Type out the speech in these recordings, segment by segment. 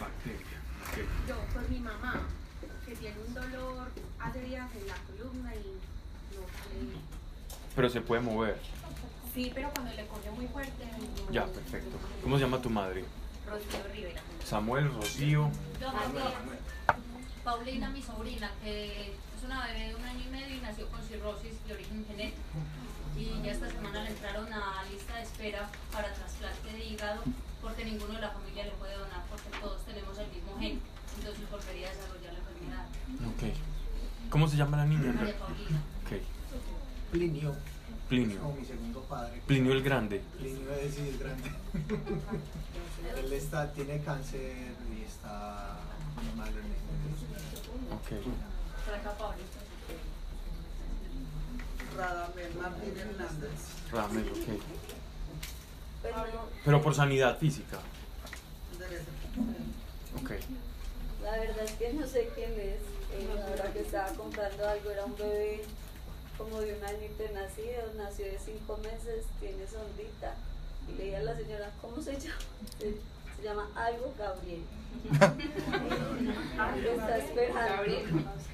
Bacteria. Yo, por mi mamá, que tiene un dolor hace días en la columna y no sale. Pero se puede mover. Sí, pero cuando le coge muy fuerte. no- Ya, perfecto. ¿Cómo se llama tu madre? Rocío Rivera. Samuel, Rocío. Yo. Paulina, mi sobrina, que es una bebé de un año y medio y nació con cirrosis de origen genético. Y ya esta semana le entraron a lista de espera para trasplante de hígado porque ninguno de la familia le puede donar porque todos tenemos el mismo gen. Entonces volvería a desarrollar la enfermedad. Ok. ¿Cómo se llama la niña? María Paulina. Ok. Plinio, como Plinio. mi segundo padre. Plinio el Grande. Plinio es, es grande. Él está, tiene cáncer y está mal en este Ok. Radamel Martín Hernández. Ramel, ok. Pero por sanidad física. Ok. la verdad es que no sé quién es. Eh, ahora que estaba contando algo, era un bebé como de un añito de nacido, nació de cinco meses, tiene sondita. Y le dije a la señora, ¿cómo se llama? Se, se llama algo Gabriel. Está esperando.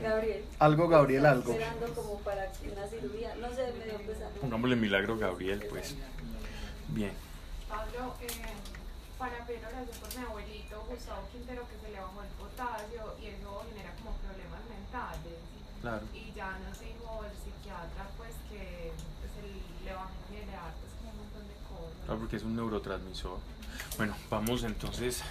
Gabriel. Algo, Gabriel, Está algo. Esperando como para una cirugía. No sé, me dio pesar. Pongámosle milagro Gabriel, pues. Bien. Pablo, eh, para pedir oración por mi abuelito Gustavo Quintero que se le bajó el potasio y eso genera como problemas mentales. Claro. Y ya nos dijo el psiquiatra pues que pues, el, le va a generar pues como un montón de cosas. Claro, porque es un neurotransmisor. Bueno, vamos entonces.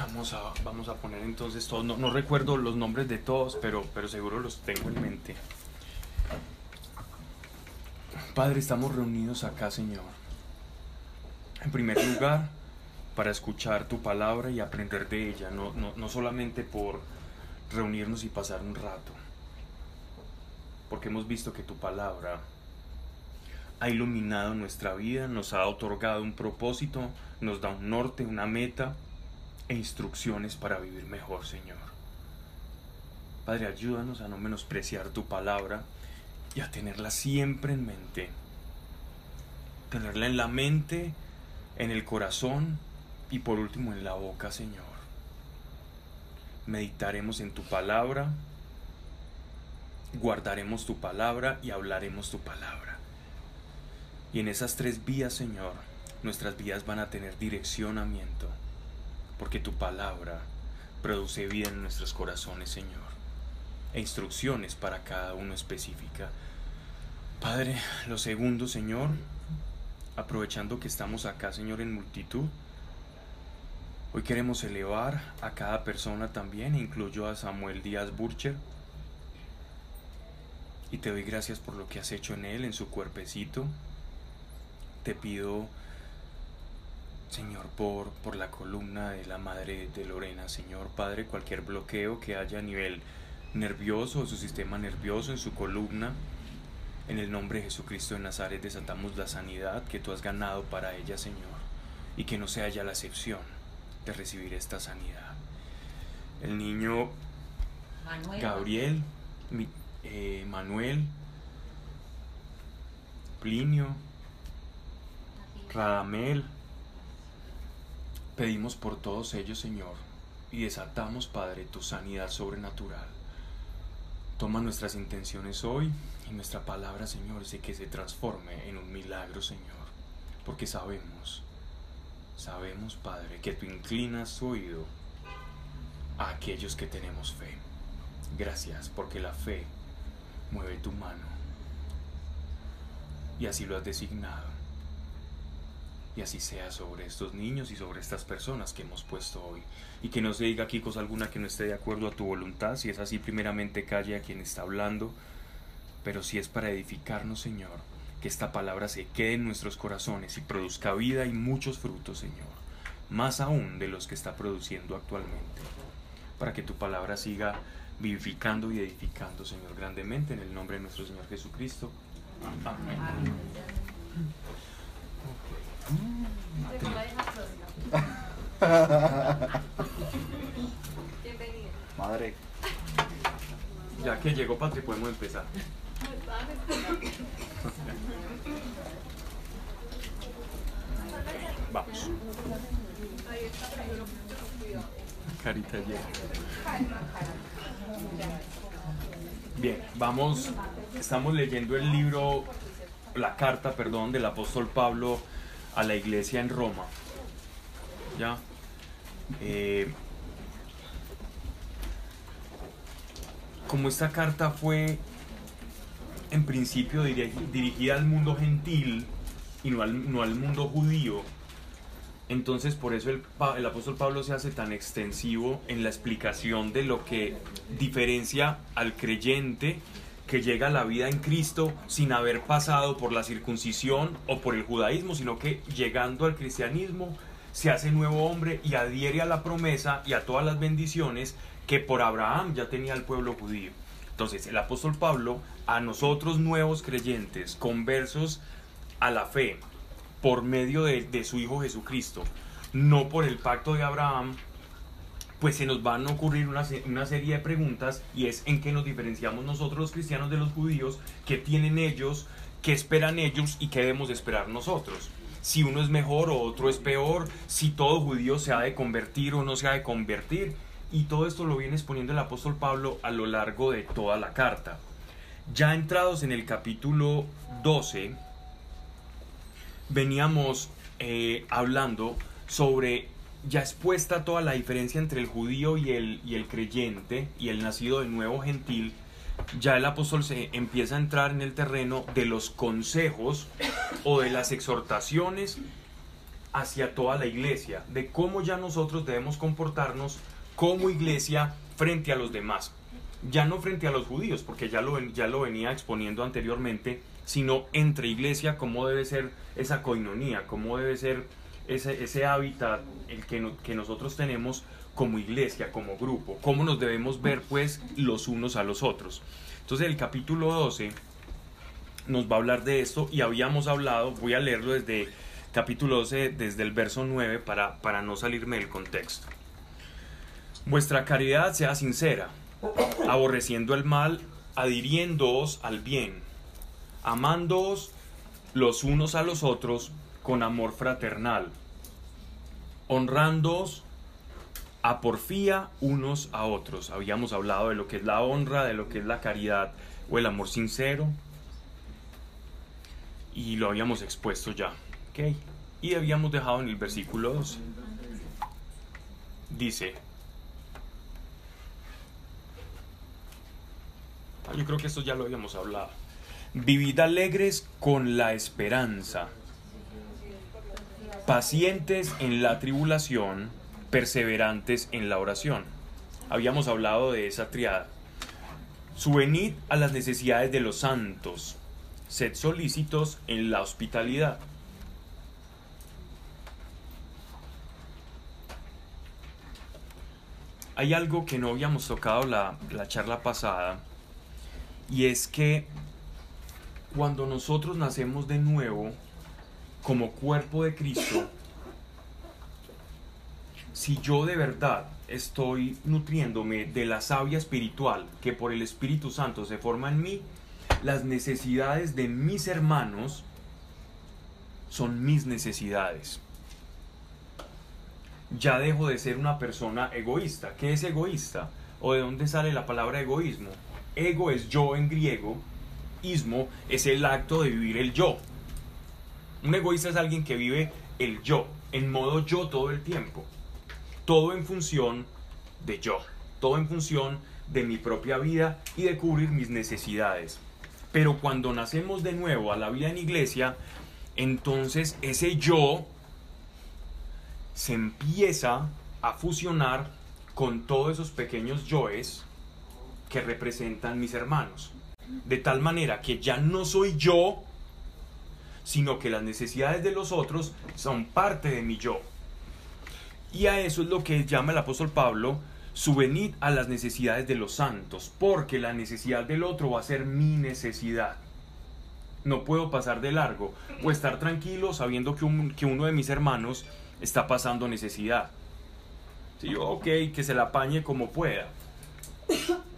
Vamos a, vamos a poner entonces todos. No, recuerdo los nombres de todos, pero, pero seguro los tengo en mente. Padre, estamos reunidos acá, Señor. En primer lugar, para escuchar tu palabra y aprender de ella, no, no, no solamente por reunirnos y pasar un rato, porque hemos visto que tu palabra ha iluminado nuestra vida, nos ha otorgado un propósito, nos da un norte, una meta e instrucciones para vivir mejor, Señor. Padre, ayúdanos a no menospreciar tu palabra y a tenerla siempre en mente. Tenerla en la mente, en el corazón y por último en la boca, Señor. Meditaremos en tu palabra, guardaremos tu palabra y hablaremos tu palabra. Y en esas tres vías, Señor, nuestras vidas van a tener direccionamiento, porque tu palabra produce vida en nuestros corazones, Señor, e instrucciones para cada uno específica. Padre, lo segundo, Señor, aprovechando que estamos acá, Señor, en multitud, hoy queremos elevar a cada persona también, incluyo a Samuel Díaz Burcher, y te doy gracias por lo que has hecho en él, en su cuerpecito. Te pido, Señor, por, por la columna de la madre de Lorena, Señor Padre, cualquier bloqueo que haya a nivel nervioso su sistema nervioso en su columna. En el nombre de Jesucristo de Nazaret desatamos la sanidad que tú has ganado para ella, Señor, y que no sea ya la excepción de recibir esta sanidad. El niño Manuel. Gabriel, mi- eh, Manuel, Plinio, Radamel. Pedimos por todos ellos, Señor, y desatamos, Padre, tu sanidad sobrenatural. Toma nuestras intenciones hoy y nuestra palabra, Señor, sé que se transforme en un milagro, Señor, porque sabemos, sabemos, Padre, que tú inclinas tu oído a aquellos que tenemos fe. Gracias, porque la fe mueve tu mano y así lo has designado. Y así sea sobre estos niños y sobre estas personas que hemos puesto hoy. Y que no se diga aquí cosa alguna que no esté de acuerdo a tu voluntad. Si es así, primeramente calle a quien está hablando. Pero si es para edificarnos, Señor, que esta palabra se quede en nuestros corazones y produzca vida y muchos frutos, Señor. Más aún de los que está produciendo actualmente. Para que tu palabra siga vivificando y edificando, Señor, grandemente. En el nombre de nuestro Señor Jesucristo. Amén. Llegó la hija Florida. Bienvenida. Madre. Ya que llegó Patri, podemos empezar. Vamos. Carita llena. Bien, vamos, estamos leyendo el libro, la carta, perdón, del apóstol Pablo a la iglesia en Roma. ¿Ya? Eh, como esta carta fue en principio diri- dirigida al mundo gentil y no al, no al mundo judío, entonces por eso el, el apóstol Pablo se hace tan extensivo en la explicación de lo que diferencia al creyente que llega a la vida en Cristo sin haber pasado por la circuncisión o por el judaísmo, sino que llegando al cristianismo se hace nuevo hombre y adhiere a la promesa y a todas las bendiciones que por Abraham ya tenía el pueblo judío. Entonces el apóstol Pablo a nosotros nuevos creyentes, conversos a la fe, por medio de, de su Hijo Jesucristo, no por el pacto de Abraham, pues se nos van a ocurrir una, una serie de preguntas y es en qué nos diferenciamos nosotros los cristianos de los judíos, qué tienen ellos, qué esperan ellos y qué debemos esperar nosotros. Si uno es mejor o otro es peor, si todo judío se ha de convertir o no se ha de convertir. Y todo esto lo viene exponiendo el apóstol Pablo a lo largo de toda la carta. Ya entrados en el capítulo 12, veníamos eh, hablando sobre ya expuesta toda la diferencia entre el judío y el, y el creyente y el nacido de nuevo gentil, ya el apóstol se empieza a entrar en el terreno de los consejos o de las exhortaciones hacia toda la iglesia, de cómo ya nosotros debemos comportarnos como iglesia frente a los demás. Ya no frente a los judíos, porque ya lo, ya lo venía exponiendo anteriormente, sino entre iglesia, cómo debe ser esa coinonía, cómo debe ser ese, ese hábitat el que, no- que nosotros tenemos como iglesia, como grupo, cómo nos debemos ver pues los unos a los otros. Entonces el capítulo 12 nos va a hablar de esto y habíamos hablado, voy a leerlo desde capítulo 12, desde el verso 9 para, para no salirme del contexto. Vuestra caridad sea sincera, aborreciendo el mal, adhiriéndoos al bien, amándoos los unos a los otros con amor fraternal, honrándoos a porfía unos a otros. Habíamos hablado de lo que es la honra, de lo que es la caridad o el amor sincero, y lo habíamos expuesto ya. Y habíamos dejado en el versículo 12. Dice, Ah, yo creo que esto ya lo habíamos hablado. Vivid alegres con la esperanza, pacientes en la tribulación, perseverantes en la oración. Habíamos hablado de esa triada. Subvenid a las necesidades de los santos, sed solícitos en la hospitalidad. Hay algo que no habíamos tocado la, la charla pasada y es que cuando nosotros nacemos de nuevo como cuerpo de Cristo, si yo de verdad estoy nutriéndome de la savia espiritual que por el Espíritu Santo se forma en mí, las necesidades de mis hermanos son mis necesidades. Ya dejo de ser una persona egoísta. ¿Qué es egoísta? ¿O de dónde sale la palabra egoísmo? Ego es yo en griego, ismo es el acto de vivir el yo. Un egoísta es alguien que vive el yo, en modo yo todo el tiempo. Todo en función de yo, todo en función de mi propia vida y de cubrir mis necesidades. Pero cuando nacemos de nuevo a la vida en iglesia, entonces ese yo se empieza a fusionar con todos esos pequeños yoes que representan mis hermanos. De tal manera que ya no soy yo, sino que las necesidades de los otros son parte de mi yo. Y a eso es lo que llama el apóstol Pablo, subvenid a las necesidades de los santos, porque la necesidad del otro va a ser mi necesidad. No puedo pasar de largo o estar tranquilo sabiendo que, un- que uno de mis hermanos está pasando necesidad. Si yo, ok, que se la apañe como pueda.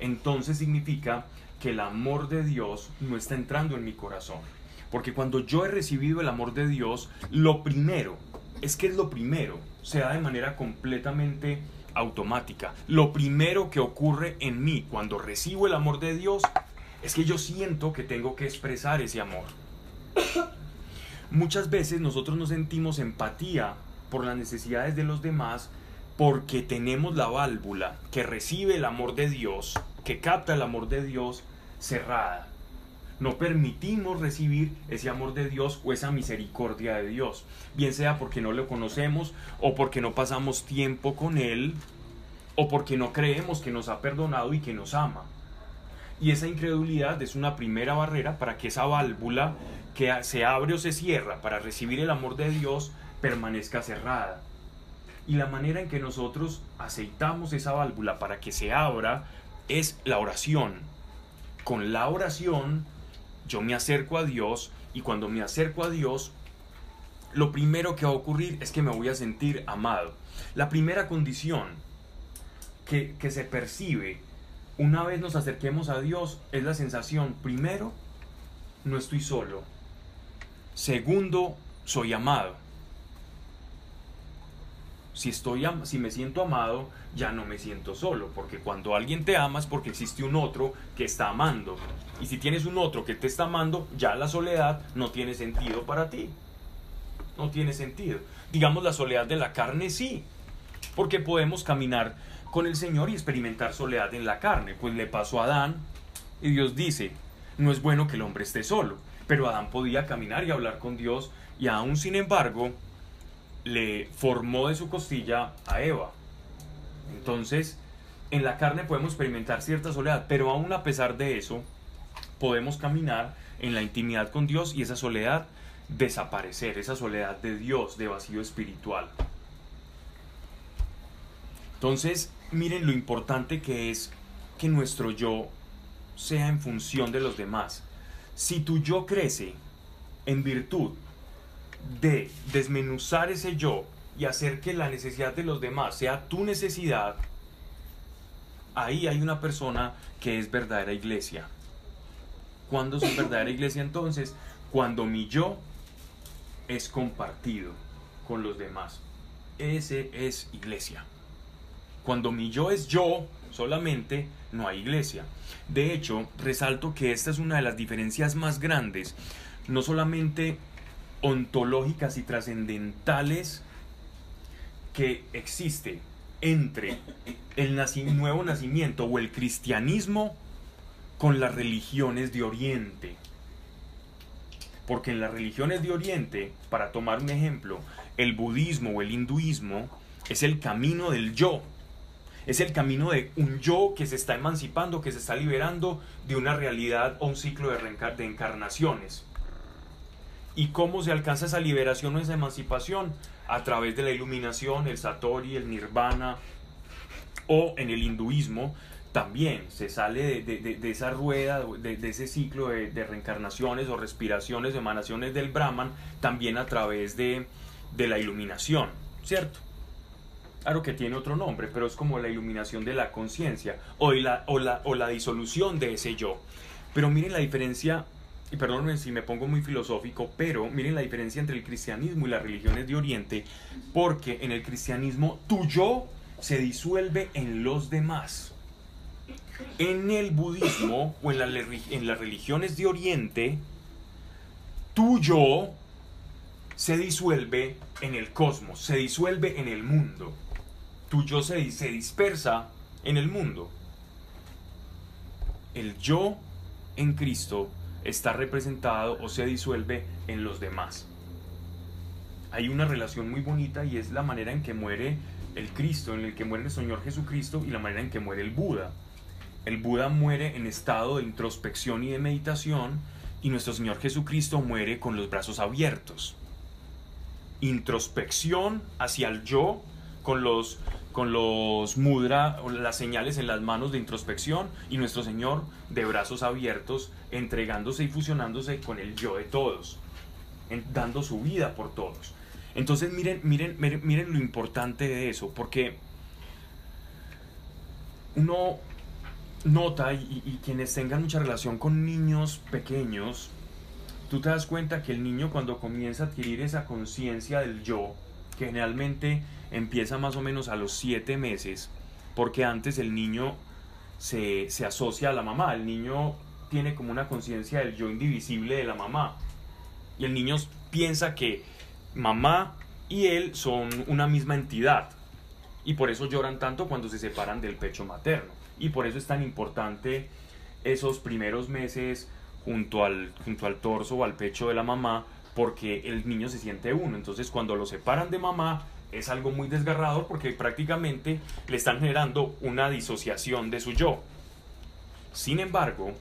Entonces significa que el amor de Dios no está entrando en mi corazón. Porque cuando yo he recibido el amor de Dios, lo primero, es que es lo primero, se da de manera completamente automática. Lo primero que ocurre en mí cuando recibo el amor de Dios es que yo siento que tengo que expresar ese amor. Muchas veces nosotros no sentimos empatía por las necesidades de los demás porque tenemos la válvula que recibe el amor de Dios, que capta el amor de Dios cerrada. No permitimos recibir ese amor de Dios o esa misericordia de Dios, bien sea porque no lo conocemos o porque no pasamos tiempo con Él o porque no creemos que nos ha perdonado y que nos ama. Y esa incredulidad es una primera barrera para que esa válvula que se abre o se cierra para recibir el amor de Dios permanezca cerrada. Y la manera en que nosotros aceitamos esa válvula para que se abra es la oración. Con la oración yo me acerco a Dios y cuando me acerco a Dios, lo primero que va a ocurrir es que me voy a sentir amado. La primera condición que, que se percibe una vez nos acerquemos a Dios es la sensación, primero, no estoy solo. Segundo, soy amado. Si, estoy, si me siento amado, ya no me siento solo, porque cuando alguien te ama es porque existe un otro que está amando. Y si tienes un otro que te está amando, ya la soledad no tiene sentido para ti. No tiene sentido. Digamos la soledad de la carne sí, porque podemos caminar con el Señor y experimentar soledad en la carne. Pues le pasó a Adán y Dios dice, no es bueno que el hombre esté solo. Pero Adán podía caminar y hablar con Dios y aún sin embargo le formó de su costilla a Eva. Entonces, en la carne podemos experimentar cierta soledad, pero aún a pesar de eso, podemos caminar en la intimidad con Dios y esa soledad desaparecer, esa soledad de Dios, de vacío espiritual. Entonces, miren lo importante que es que nuestro yo sea en función de los demás. Si tu yo crece en virtud de desmenuzar ese yo y hacer que la necesidad de los demás sea tu necesidad, ahí hay una persona que es verdadera iglesia. ¿Cuándo es verdadera iglesia entonces? Cuando mi yo es compartido con los demás. Ese es iglesia. Cuando mi yo es yo solamente, no hay iglesia. De hecho, resalto que esta es una de las diferencias más grandes, no solamente ontológicas y trascendentales que existe entre el nuevo nacimiento o el cristianismo con las religiones de Oriente. Porque en las religiones de Oriente, para tomar un ejemplo, el budismo o el hinduismo es el camino del yo. Es el camino de un yo que se está emancipando, que se está liberando de una realidad o un ciclo de, de encarnaciones. ¿Y cómo se alcanza esa liberación o esa emancipación? A través de la iluminación, el satori, el nirvana, o en el hinduismo también se sale de, de- de- esa rueda, de, ese ciclo de, reencarnaciones o respiraciones, emanaciones del Brahman, también a través de, la iluminación, ¿cierto? Claro que tiene otro nombre, pero es como la iluminación de la conciencia o, o, la, o la disolución de ese yo. Pero miren la diferencia, y perdónenme si me pongo muy filosófico, pero miren la diferencia entre el cristianismo y las religiones de Oriente, porque en el cristianismo tu yo se disuelve en los demás. En el budismo o en, las religiones de Oriente, tu yo se disuelve en el cosmos, se disuelve en el mundo. Tu yo se, se dispersa en el mundo. El yo en Cristo está representado o se disuelve en los demás. Hay una relación muy bonita y es la manera en que muere el Cristo, en el que muere el Señor Jesucristo y la manera en que muere el Buda. El Buda muere en estado de introspección y de meditación y nuestro Señor Jesucristo muere con los brazos abiertos. Introspección hacia el yo con los con los mudra las señales en las manos de introspección y nuestro Señor de brazos abiertos entregándose y fusionándose con el yo de todos, dando su vida por todos. Entonces miren, miren, miren, lo importante de eso, porque uno nota y, quienes tengan mucha relación con niños pequeños, tú te das cuenta que el niño cuando comienza a adquirir esa conciencia del yo, generalmente empieza más o menos a los siete meses, porque antes el niño se, se asocia a la mamá, el niño tiene como una conciencia del yo indivisible de la mamá, y el niño piensa que mamá y él son una misma entidad, y por eso lloran tanto cuando se separan del pecho materno, y por eso es tan importante esos primeros meses junto al, junto al torso o al pecho de la mamá, porque el niño se siente uno. Entonces cuando lo separan de mamá es algo muy desgarrador porque prácticamente le están generando una disociación de su yo. Sin embargo,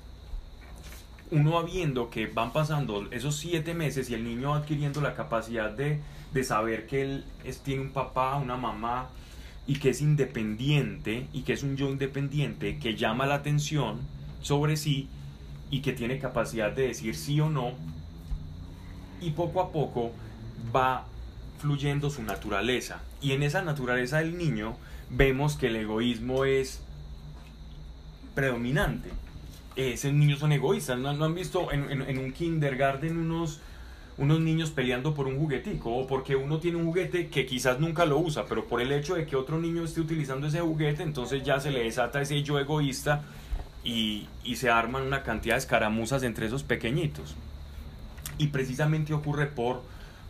uno va viendo que van pasando esos siete meses y el niño adquiriendo la capacidad de, de saber que él tiene un papá, una mamá y que es independiente y que es un yo independiente que llama la atención sobre sí y que tiene capacidad de decir sí o no y poco a poco va fluyendo su naturaleza. Y en esa naturaleza del niño vemos que el egoísmo es predominante. Esos niños son egoístas. ¿No, han visto en, un kindergarten unos, unos niños peleando por un juguetico? O porque uno tiene un juguete que quizás nunca lo usa, pero por el hecho de que otro niño esté utilizando ese juguete, entonces ya se le desata ese yo egoísta y, y se arman una cantidad de escaramuzas entre esos pequeñitos. Y precisamente ocurre por,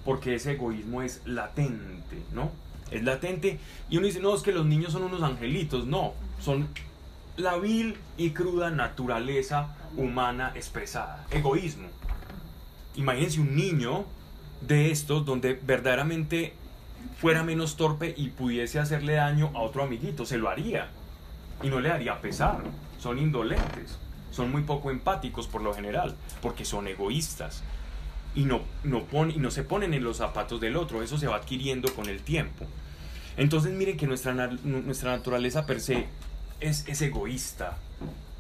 porque ese egoísmo es latente, ¿no? Es latente. Y uno dice, no, es que los niños son unos angelitos, no, son la vil y cruda naturaleza humana expresada, egoísmo. Imagínense un niño de estos donde verdaderamente fuera menos torpe y pudiese hacerle daño a otro amiguito, se lo haría. Y no le haría pesar, son indolentes, son muy poco empáticos por lo general, porque son egoístas y no, no, y no se ponen en los zapatos del otro, eso se va adquiriendo con el tiempo. Entonces miren que nuestra, nuestra naturaleza per se es, es egoísta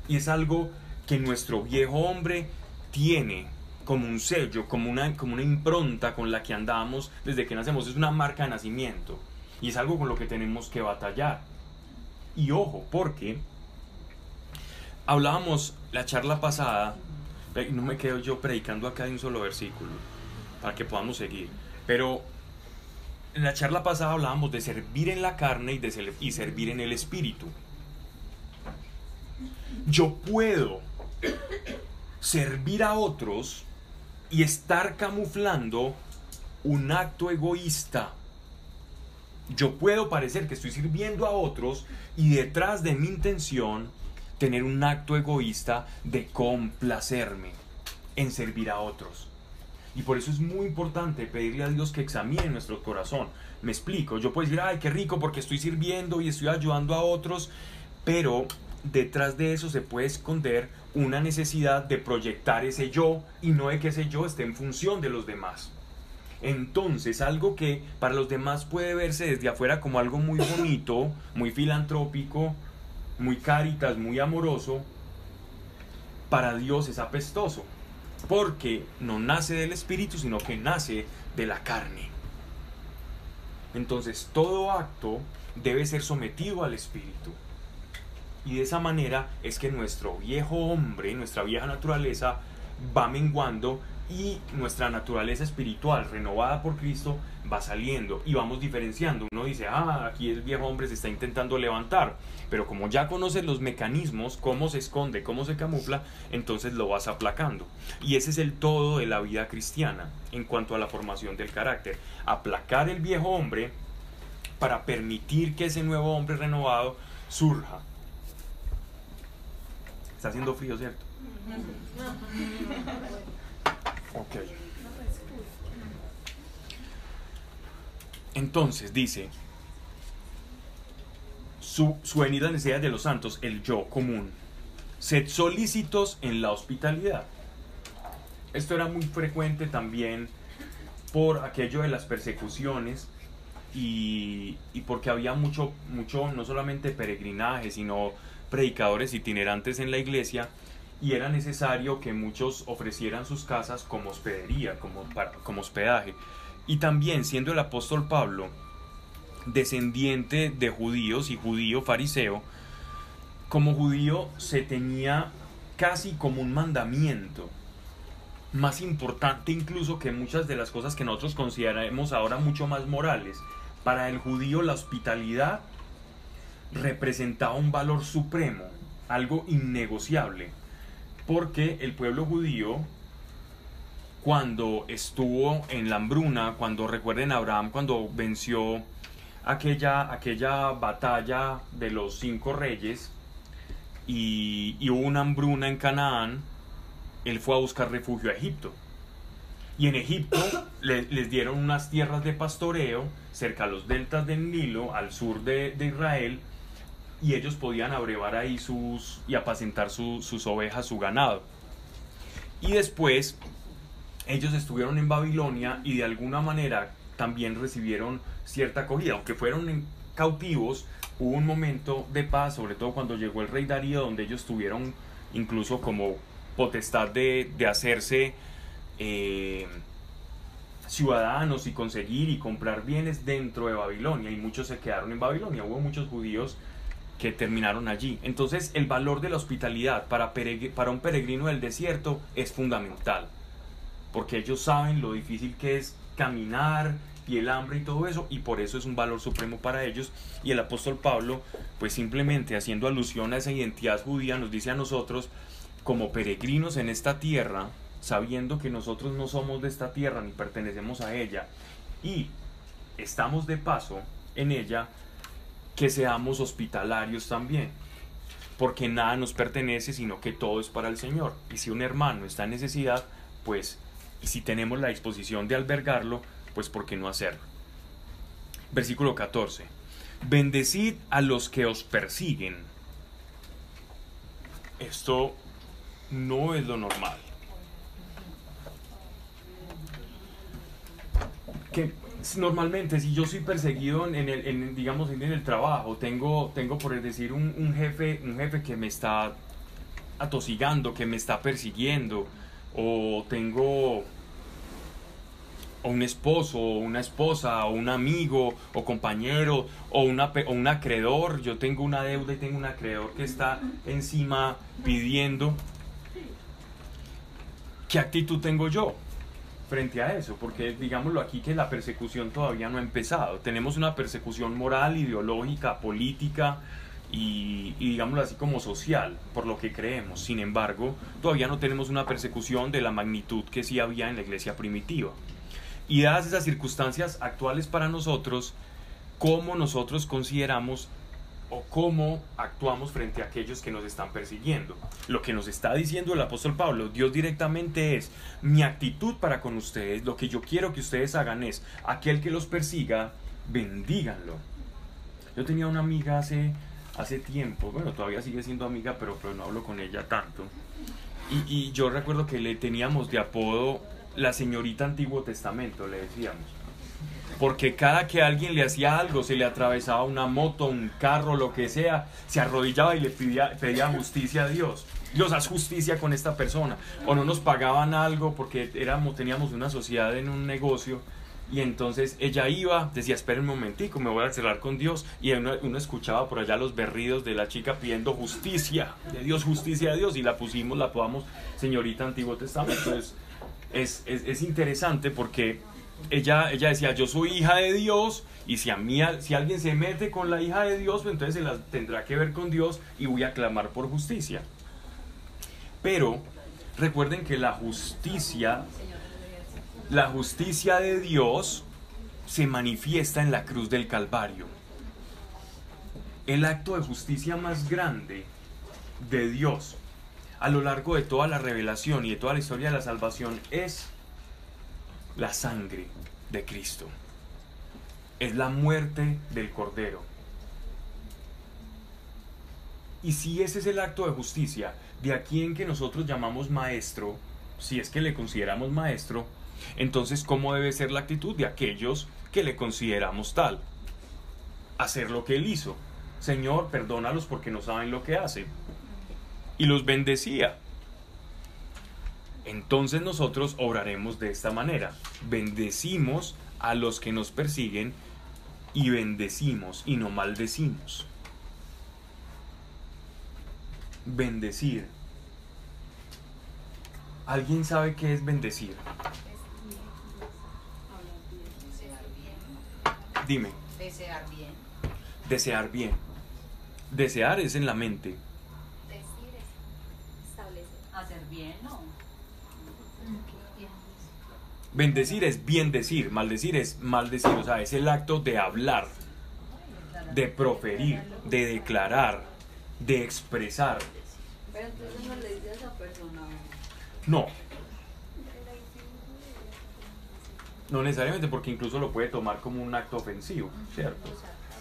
y es algo que nuestro viejo hombre tiene como un sello, como una, como una impronta con la que andamos desde que nacemos, es una marca de nacimiento y es algo con lo que tenemos que batallar. Y ojo, porque hablábamos la charla pasada no me quedo yo predicando acá de un solo versículo, para que podamos seguir. Pero en la charla pasada hablábamos de servir en la carne y, de y servir en el espíritu. Yo puedo servir a otros y estar camuflando un acto egoísta. Yo puedo parecer que estoy sirviendo a otros y detrás de mi intención tener un acto egoísta de complacerme en servir a otros. Y por eso es muy importante pedirle a Dios que examine nuestro corazón. Me explico, yo puedo decir, ay, qué rico porque estoy sirviendo y estoy ayudando a otros, pero detrás de eso se puede esconder una necesidad de proyectar ese yo y no de que ese yo esté en función de los demás. Entonces, algo que para los demás puede verse desde afuera como algo muy bonito, muy filantrópico, muy caritas, muy amoroso, para Dios es apestoso, porque no nace del espíritu, sino que nace de la carne. Entonces todo acto debe ser sometido al espíritu. Y de esa manera es que nuestro viejo hombre, nuestra vieja naturaleza, va menguando y nuestra naturaleza espiritual renovada por Cristo va saliendo y vamos diferenciando. Uno dice, ah, aquí el viejo hombre se está intentando levantar, pero como ya conoces los mecanismos, cómo se esconde, cómo se camufla, entonces lo vas aplacando. Y ese es el todo de la vida cristiana en cuanto a la formación del carácter. Aplacar el viejo hombre para permitir que ese nuevo hombre renovado surja. Está haciendo frío, ¿cierto? Ok. Entonces dice, su, su venida necesidad de los santos, el yo común. Sed solícitos en la hospitalidad. Esto era muy frecuente también por aquello de las persecuciones y, y, porque había mucho, mucho, no solamente peregrinaje, sino predicadores itinerantes en la iglesia y era necesario que muchos ofrecieran sus casas como hospedería, como, como hospedaje. Y también siendo el apóstol Pablo descendiente de judíos y judío fariseo, como judío se tenía casi como un mandamiento más importante incluso que muchas de las cosas que nosotros consideramos ahora mucho más morales. Para el judío la hospitalidad representaba un valor supremo, algo innegociable, porque el pueblo judío cuando estuvo en la hambruna, cuando recuerden Abraham cuando venció aquella, aquella batalla de los cinco reyes y, y hubo una hambruna en Canaán, él fue a buscar refugio a Egipto. Y en Egipto le- les dieron unas tierras de pastoreo cerca a los deltas del Nilo, al sur de, de Israel, y ellos podían abrevar ahí sus y apacentar su- sus ovejas, su ganado. Y después ellos estuvieron en Babilonia y de alguna manera también recibieron cierta acogida, aunque fueron cautivos, hubo un momento de paz, sobre todo cuando llegó el rey Darío, donde ellos tuvieron incluso como potestad de, de hacerse eh, ciudadanos y conseguir y comprar bienes dentro de Babilonia, y muchos se quedaron en Babilonia, hubo muchos judíos que terminaron allí. Entonces el valor de la hospitalidad para, para un peregrino del desierto es fundamental porque ellos saben lo difícil que es caminar y el hambre y todo eso, y por eso es un valor supremo para ellos. Y el apóstol Pablo, pues simplemente haciendo alusión a esa identidad judía, nos dice a nosotros, como peregrinos en esta tierra, sabiendo que nosotros no somos de esta tierra ni pertenecemos a ella, y estamos de paso en ella, que seamos hospitalarios también. Porque nada nos pertenece, sino que todo es para el Señor. Y si un hermano está en necesidad, pues y si tenemos la disposición de albergarlo, pues ¿por qué no hacerlo? Versículo 14. Bendecid a los que os persiguen. Esto no es lo normal. Que normalmente si yo soy perseguido en el, digamos en el trabajo, tengo, tengo por decir un, un jefe, un jefe que me está atosigando, que me está persiguiendo, o tengo un esposo, o una esposa, o un amigo, o compañero, o, una, o un acreedor. Yo tengo una deuda y tengo un acreedor que está encima pidiendo. ¿Qué actitud tengo yo frente a eso? Porque digámoslo aquí que la persecución todavía no ha empezado. Tenemos una persecución moral, ideológica, política, y, digámoslo así como social, por lo que creemos. Sin embargo, todavía no tenemos una persecución de la magnitud que sí había en la iglesia primitiva. Y dadas esas circunstancias actuales para nosotros, ¿cómo nosotros consideramos o cómo actuamos frente a aquellos que nos están persiguiendo? Lo que nos está diciendo el apóstol Pablo, Dios directamente es, mi actitud para con ustedes, lo que yo quiero que ustedes hagan es, aquel que los persiga, bendíganlo. Yo tenía una amiga hace, hace tiempo, bueno, todavía sigue siendo amiga, pero, pero no hablo con ella tanto. Y, y yo recuerdo que le teníamos de apodo la señorita Antiguo Testamento, le decíamos. Porque cada que alguien le hacía algo, se le atravesaba una moto, un carro, lo que sea, se arrodillaba y le pedía, pedía justicia a Dios. Dios, haz justicia con esta persona. O no nos pagaban algo porque éramos, teníamos una sociedad en un negocio. Y entonces ella iba, decía, espera un momentico, me voy a cerrar con Dios. Y uno, uno escuchaba por allá los berridos de la chica pidiendo justicia, de Dios, justicia a Dios. Y la pusimos, la podamos, señorita Antiguo Testamento. Es, es, es, es interesante porque ella, ella decía, yo soy hija de Dios y si, a mí, si alguien se mete con la hija de Dios, pues entonces se la tendrá que ver con Dios y voy a clamar por justicia. Pero recuerden que la justicia, la justicia de Dios se manifiesta en la cruz del Calvario. El acto de justicia más grande de Dios a lo largo de toda la revelación y de toda la historia de la salvación es la sangre de Cristo. Es la muerte del Cordero. Y si ese es el acto de justicia de a quien que nosotros llamamos maestro, si es que le consideramos maestro, entonces ¿cómo debe ser la actitud de aquellos que le consideramos tal? Hacer lo que él hizo. Señor, perdónalos porque no saben lo que hacen y los bendecía. Entonces nosotros obraremos de esta manera. Bendecimos a los que nos persiguen y bendecimos y no maldecimos. Bendecir. ¿Alguien sabe qué es bendecir? Desear bien. Dime, Desear bien. desear bien. Desear es en la mente. Decir es establecer. Hacer bien, ¿no? Bendecir es bien decir, maldecir es maldecir, o sea, es el acto de hablar, de proferir, de declarar, de expresar. Pero entonces no le dice a esa persona. No. No necesariamente porque incluso lo puede tomar como un acto ofensivo, ¿cierto?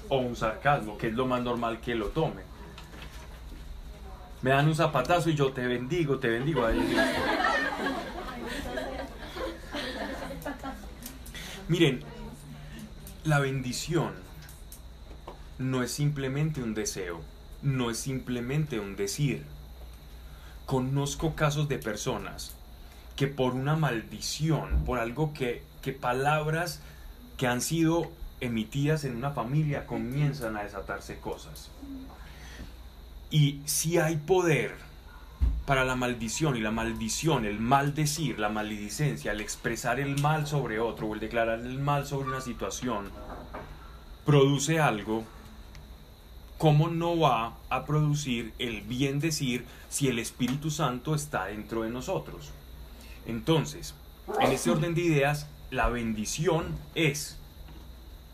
O un sarcasmo, que es lo más normal que lo tome. Me dan un zapatazo y yo te bendigo, te bendigo. Dios. Miren, la bendición no es simplemente un deseo, no es simplemente un decir. Conozco casos de personas que por una maldición, por algo que, que palabras que han sido emitidas en una familia comienzan a desatarse cosas. Y si hay poder para la maldición y la maldición, el maldecir, la maledicencia, el expresar el mal sobre otro o el declarar el mal sobre una situación, produce algo, ¿cómo no va a producir el bien decir si el Espíritu Santo está dentro de nosotros? Entonces, en este orden de ideas, la bendición es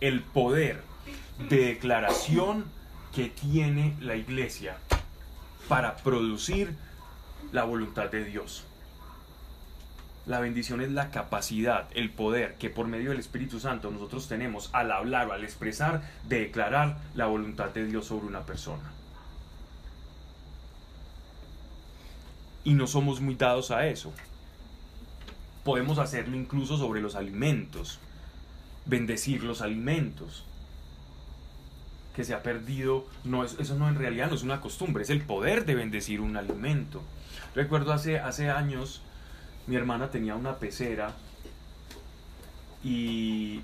el poder de declaración que tiene la iglesia para producir la voluntad de Dios. La bendición es la capacidad, el poder que por medio del Espíritu Santo nosotros tenemos al hablar o al expresar, de declarar la voluntad de Dios sobre una persona. Y no somos muy dados a eso. Podemos hacerlo incluso sobre los alimentos, bendecir los alimentos que se ha perdido, no es, eso no en realidad no es una costumbre, es el poder de bendecir un alimento. Recuerdo hace, hace años, mi hermana tenía una pecera y,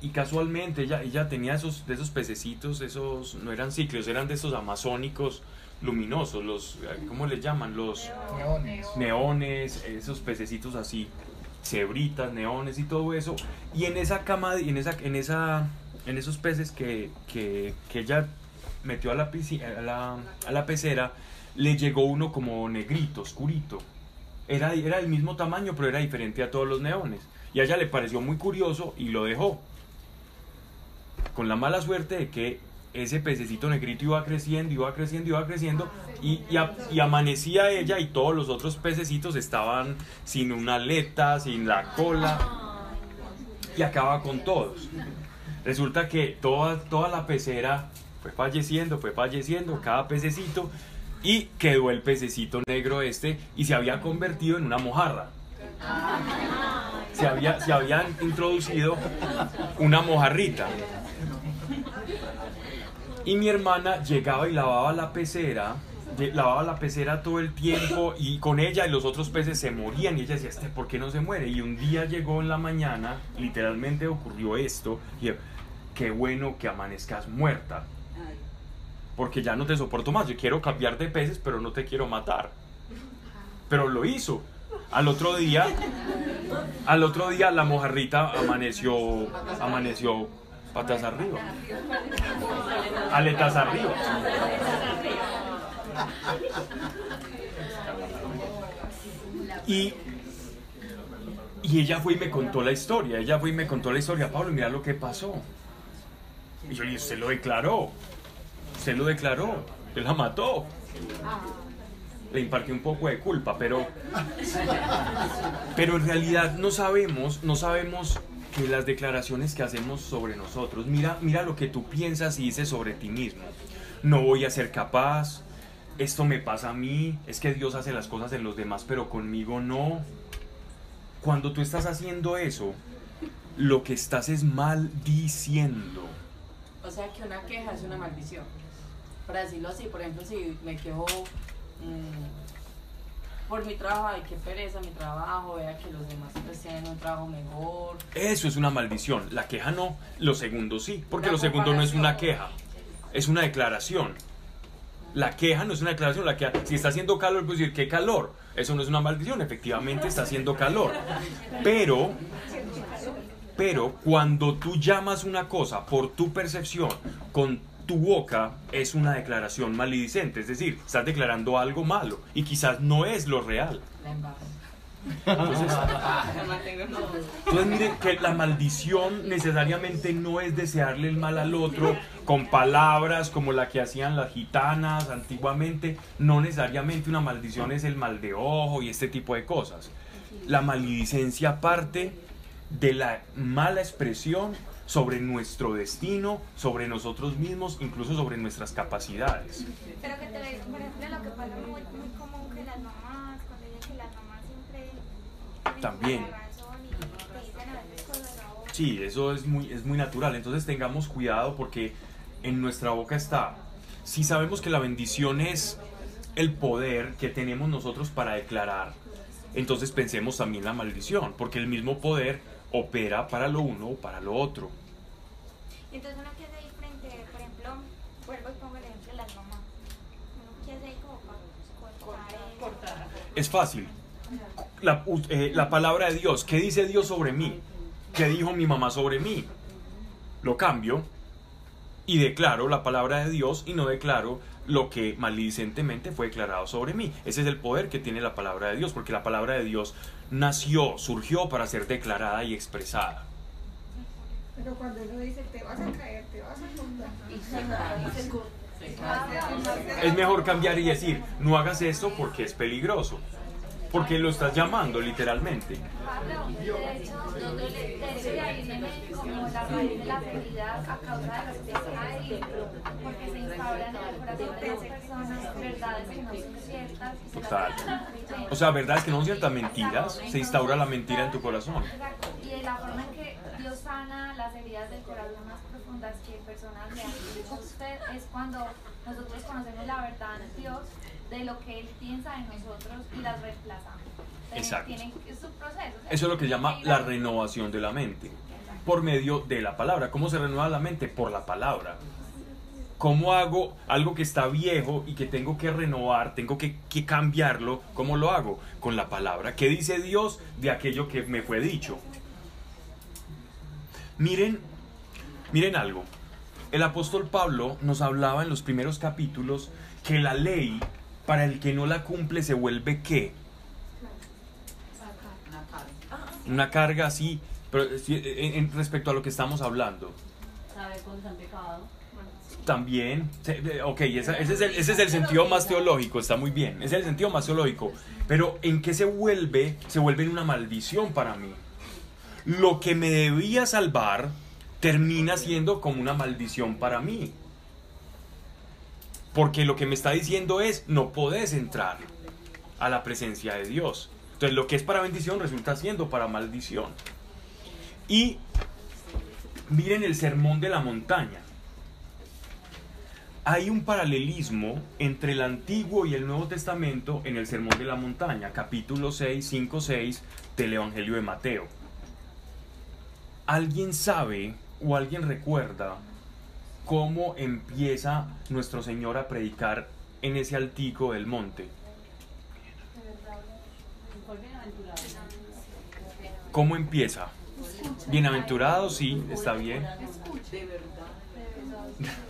y casualmente ella, ella tenía esos, de esos pececitos, esos no eran ciclos, eran de esos amazónicos luminosos, los, ¿cómo les llaman? Los Neones. neones, esos pececitos así, cebritas, neones y todo eso. Y en esa cama, en esa, en esa, en esos peces que, que, que ella metió a la, a, la, a la pecera, le llegó uno como negrito, oscurito. Era, era del mismo tamaño, pero era diferente a todos los neones. Y a ella le pareció muy curioso y lo dejó. Con la mala suerte de que ese pececito negrito iba creciendo, iba creciendo, iba creciendo, y, y, a- y amanecía ella y todos los otros pececitos estaban sin una aleta, sin la cola, y acaba con todos. Resulta que toda, toda la pecera fue falleciendo, fue falleciendo, cada pececito, y quedó el pececito negro este y se había convertido en una mojarra. Se, había, se habían introducido una mojarrita. Y mi hermana llegaba y lavaba la pecera, lavaba la pecera todo el tiempo y con ella y los otros peces se morían y ella decía, "Este, ¿por qué no se muere? Y un día llegó en la mañana, literalmente ocurrió esto, y qué bueno que amanezcas muerta, porque ya no te soporto más, yo quiero cambiar de peces, pero no te quiero matar. Pero lo hizo. Al otro día, al otro día la mojarrita amaneció, amaneció patas arriba, aletas arriba. Y, y ella fue y me contó la historia, ella fue y me contó la historia, Pablo, mira lo que pasó. Y yo dije, usted lo declaró, usted lo declaró, él la mató. Le impartió un poco de culpa, pero, pero en realidad no sabemos, no sabemos que las declaraciones que hacemos sobre nosotros, mira, mira lo que tú piensas y dices sobre ti mismo. No voy a ser capaz, esto me pasa a mí, es que Dios hace las cosas en los demás, pero conmigo no. Cuando tú estás haciendo eso, lo que estás es maldiciendo. O sea que una queja es una maldición. Por decirlo así, por ejemplo, si me quejo mm, por mi trabajo, ay, qué pereza mi trabajo, vea que los demás pues tienen un trabajo mejor. Eso es una maldición. La queja no, lo segundo sí, porque lo segundo no es una queja, es una declaración. La queja no es una declaración, la queja, si está haciendo calor, pues decir, qué calor. Eso no es una maldición, efectivamente está haciendo calor. Pero, pero cuando tú llamas una cosa por tu percepción, con tu boca, es una declaración maledicente. Es decir, estás declarando algo malo y quizás no es lo real. Entonces. Entonces miren que la maldición necesariamente no es desearle el mal al otro con palabras como la que hacían las gitanas antiguamente. No necesariamente una maldición es el mal de ojo y este tipo de cosas. La maledicencia parte de la mala expresión sobre nuestro destino, sobre nosotros mismos, incluso sobre nuestras capacidades. Pero que te digo, por ejemplo, lo que pasa muy, muy común que las mamás, cuando dicen que las mamás siempre tienen También. Sí, eso es muy, es muy natural. Entonces tengamos cuidado porque en nuestra boca está. Si sabemos que la bendición es el poder que tenemos nosotros para declarar, entonces pensemos también la maldición, porque el mismo poder opera para lo uno o para lo otro. Entonces uno que hace ahí frente, por ejemplo, vuelvo y pongo el ejemplo de las mamás. Uno que hace ahí como para cortar. Es fácil. La, eh, la palabra de Dios, ¿qué dice Dios sobre mí? ¿Qué dijo mi mamá sobre mí? Lo cambio y declaro la palabra de Dios y no declaro lo que maldicentemente fue declarado sobre mí. Ese es el poder que tiene la palabra de Dios, porque la palabra de Dios nació, surgió para ser declarada y expresada. Pero cuando uno dice, te vas a caer, te vas a contar. Es mejor cambiar y decir, no hagas esto porque es peligroso, porque lo estás llamando literalmente. Pablo, de hecho, de ahí viene como la raíz de la felicidad a causa de los pecados y porque se instauran en el corazón de las personas verdades que no son ciertas. O sea, mentiras, se instaura la mentira en tu corazón. Exacto. Y de la forma en que Dios sana las heridas del corazón más profundas que personas le han a usted es cuando nosotros conocemos la verdad en Dios de lo que Él piensa de nosotros y las reemplazamos. Exacto. tienen- es su proceso. ¿cierto? Eso es lo que llama la renovación de la mente, por medio de la palabra. ¿Cómo se renueva la mente? Por la palabra. ¿Cómo hago algo que está viejo y que tengo que renovar, tengo que, que cambiarlo? ¿Cómo lo hago? Con la palabra. ¿Qué dice Dios de aquello que me fue dicho? Miren, miren algo. El apóstol Pablo nos hablaba en los primeros capítulos que la ley, para el que no la cumple, se vuelve qué? Una carga. Así, pero en, respecto a lo que estamos hablando. Pecado. También, ok, esa- ese, es el, ese es el sentido más teológico, está muy bien, ese es el sentido más teológico, pero ¿en qué se vuelve? Se vuelve en una maldición para mí. Lo que me debía salvar termina siendo como una maldición para mí. Porque lo que me está diciendo es, no podés entrar a la presencia de Dios. Entonces lo que es para bendición resulta siendo para maldición. Y miren el sermón de la montaña hay un paralelismo entre el Antiguo y el Nuevo Testamento en el Sermón de la Montaña, capítulo 6, 5, 6 del Evangelio de Mateo. ¿Alguien sabe o alguien recuerda cómo empieza nuestro Señor a predicar en ese altico del monte? ¿Cómo empieza? Bienaventurado, sí, está bien. De verdad.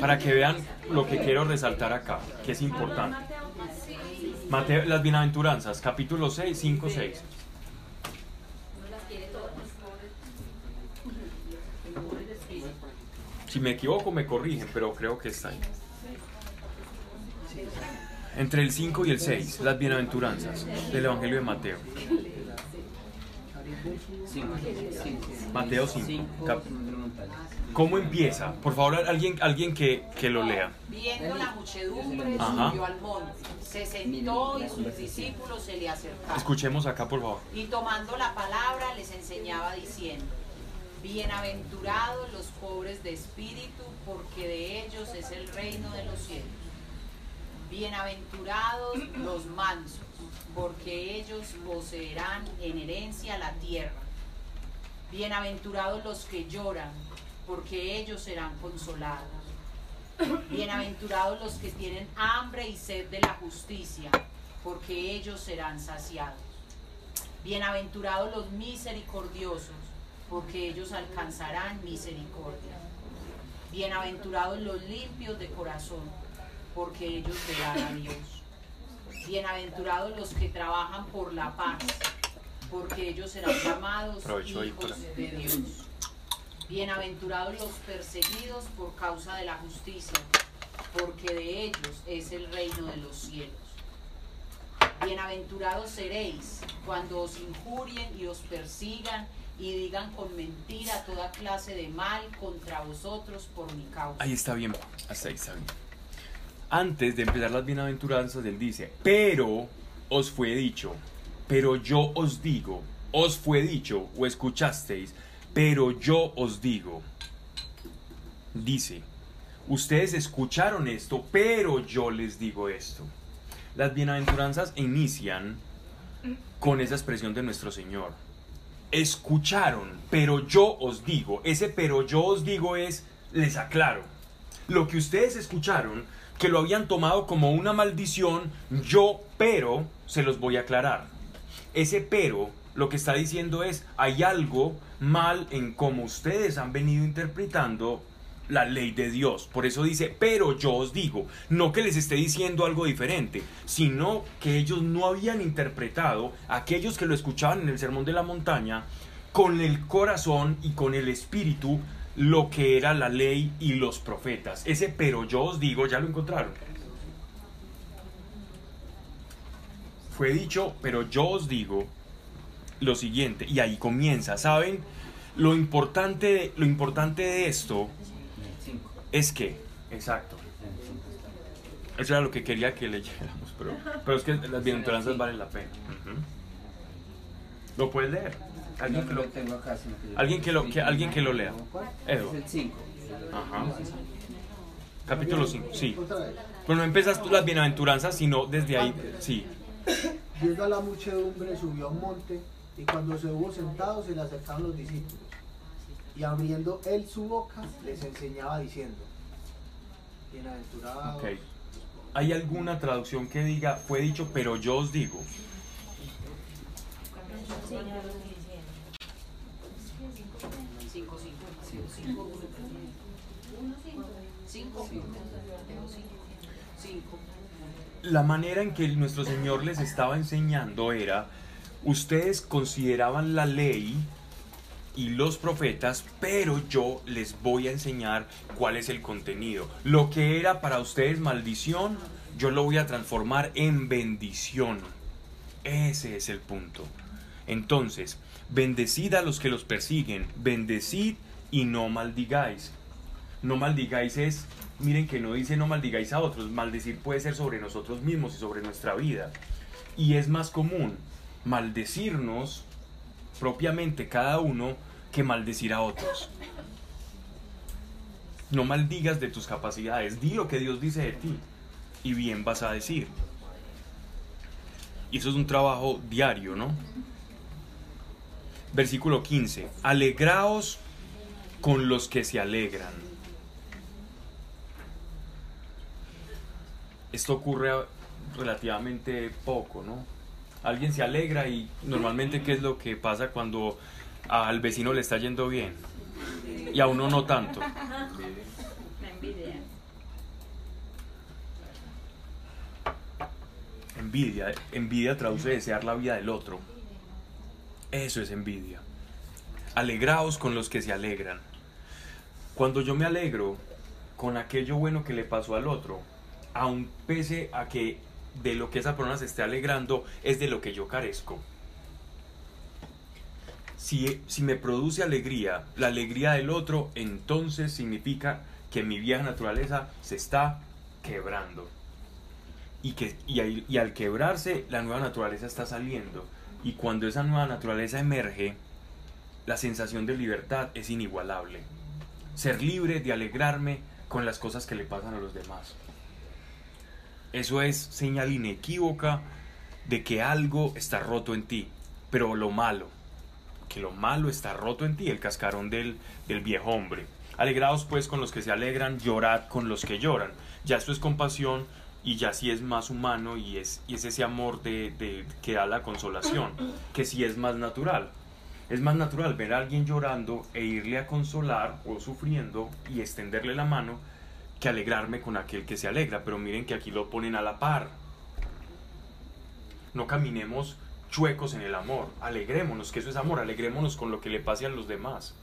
Para que vean lo que quiero resaltar acá, que es importante. Mateo, las bienaventuranzas, capítulo 6, 5, 6. Uno las quiere todas. Si me equivoco me corrigen, pero creo que está ahí. Entre el 5 y el 6, las bienaventuranzas del Evangelio de Mateo. Mateo 5. cap- ¿Cómo empieza? Por favor, alguien, alguien que, que lo lea. Viendo la muchedumbre, Ajá. subió al monte. Se sentó y sus discípulos se le acercaron. Escuchemos acá, por favor. Y tomando la palabra les enseñaba diciendo, Bienaventurados los pobres de espíritu, porque de ellos es el reino de los cielos. Bienaventurados los mansos, porque ellos poseerán en herencia la tierra. Bienaventurados los que lloran, porque ellos serán consolados. Bienaventurados los que tienen hambre y sed de la justicia, porque ellos serán saciados. Bienaventurados los misericordiosos, porque ellos alcanzarán misericordia. Bienaventurados los limpios de corazón, porque ellos verán a Dios. Bienaventurados los que trabajan por la paz, porque ellos serán llamados hijos de Dios. Bienaventurados los perseguidos por causa de la justicia, porque de ellos es el reino de los cielos. Bienaventurados seréis cuando os injurien y os persigan y digan con mentira toda clase de mal contra vosotros por mi causa. Ahí está bien, ahí está bien. Antes de empezar las bienaventuranzas, él dice, pero os fue dicho, pero yo os digo, os fue dicho o escuchasteis, pero yo os digo. Dice, ustedes escucharon esto, pero yo les digo esto. Las bienaventuranzas inician con esa expresión de nuestro Señor. Escucharon, pero yo os digo. Ese pero yo os digo es, les aclaro. Lo que ustedes escucharon, que lo habían tomado como una maldición, yo pero se los voy a aclarar. Ese pero lo que está diciendo es, hay algo mal en cómo ustedes han venido interpretando la ley de Dios. Por eso dice, pero yo os digo, no que les esté diciendo algo diferente, sino que ellos no habían interpretado, aquellos que lo escuchaban en el Sermón de la Montaña, con el corazón y con el espíritu, lo que era la ley y los profetas. Ese pero yo os digo, ya lo encontraron. Fue dicho, pero yo os digo lo siguiente, y ahí comienza, ¿saben? Lo importante, lo importante de esto es que, exacto, eso era lo que quería que leyéramos, pero, pero es que las bienaventuranzas valen la pena. ¿Lo puedes leer? ¿Alguien No que lo lo, tengo acá, sino que yo alguien que lo, que, alguien que lo lea? ¿Cuál? Edo. Es el 5. Ajá. Capítulo 5, sí. Pero no empezas tú las bienaventuranzas, sino desde ahí, sí. Viendo a la muchedumbre, subió a un monte y cuando se hubo sentado se le acercaron los discípulos. Y abriendo él su boca, les enseñaba diciendo: Bienaventurados. Ok. ¿Hay alguna traducción que diga, fue dicho, pero yo os digo? La manera en que nuestro Señor les estaba enseñando era, ustedes consideraban la ley y los profetas, pero yo les voy a enseñar cuál es el contenido. Lo que era para ustedes maldición, yo lo voy a transformar en bendición. Ese es el punto. Entonces, bendecid a los que los persiguen, bendecid y no maldigáis. No maldigáis es, miren que no dice no maldigáis a otros, maldecir puede ser sobre nosotros mismos y sobre nuestra vida. Y es más común maldecirnos propiamente cada uno que maldecir a otros. No maldigas de tus capacidades, di lo que Dios dice de ti y bien vas a decir. Y eso es un trabajo diario, ¿no? Versículo 15. Alegraos con los que se alegran. Esto ocurre relativamente poco, ¿no? Alguien se alegra y normalmente ¿qué es lo que pasa cuando al vecino le está yendo bien? Y a uno no tanto. La envidia. Envidia. Envidia traduce desear la vida del otro. Eso es envidia. Alegraos con los que se alegran. Cuando yo me alegro con aquello bueno que le pasó al otro, aun pese a que de lo que esa persona se esté alegrando es de lo que yo carezco. Si, si me produce alegría, la alegría del otro, entonces significa que mi vieja naturaleza se está quebrando. Y, que, al- y al quebrarse, la nueva naturaleza está saliendo. Y cuando esa nueva naturaleza emerge, la sensación de libertad es inigualable. Ser libre de alegrarme con las cosas que le pasan a los demás. Eso es señal inequívoca de que algo está roto en ti, pero lo malo. que lo malo está roto en ti, el cascarón del, del viejo hombre. Alegraos pues con los que se alegran, llorad con los que lloran. Ya esto es compasión y ya sí es más humano y es, y es ese amor de, de- que da la consolación, que sí es más natural. Es más natural ver a alguien llorando e irle a consolar o sufriendo y extenderle la mano que alegrarme con aquel que se alegra. Pero miren que aquí lo ponen a la par. No caminemos chuecos en el amor. Alegrémonos, que eso es amor. Alegrémonos con lo que le pase a los demás.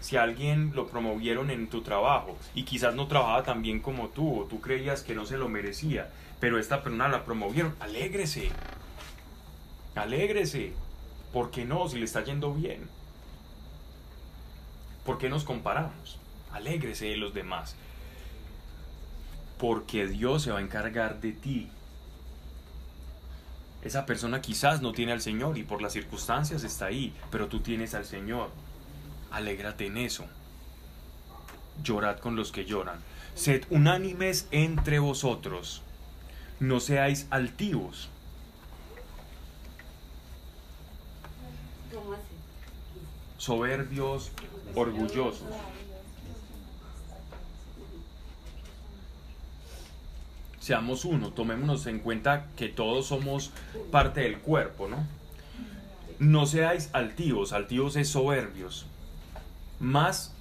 Si alguien lo promovieron en tu trabajo y quizás no trabajaba tan bien como tú o tú creías que no se lo merecía, pero esta persona la promovieron, alégrese. Alégrese. ¿Por qué no? Si le está yendo bien. ¿Por qué nos comparamos? Alégrese de los demás. Porque Dios se va a encargar de ti. Esa persona quizás no tiene al Señor y por las circunstancias está ahí, pero tú tienes al Señor. Alégrate en eso. Llorad con los que lloran. Sed unánimes entre vosotros. No seáis altivos. Soberbios, orgullosos. Seamos uno, tomémonos en cuenta que todos somos parte del cuerpo, ¿no? No seáis altivos, altivos es soberbios, más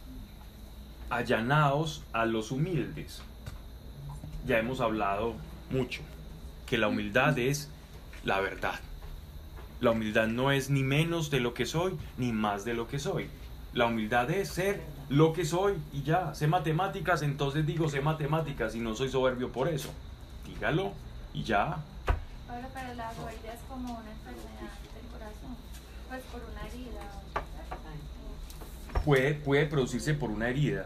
allanaos a los humildes. Ya hemos hablado mucho que la humildad es la verdad. La humildad no es ni menos de lo que soy, ni más de lo que soy. La humildad es ser lo que soy y ya. Sé matemáticas, entonces digo sé matemáticas y no soy soberbio por eso. Dígalo y ya. Pablo, pero la soberbia es como una enfermedad del corazón, pues por una herida. Puede, puede producirse por una herida,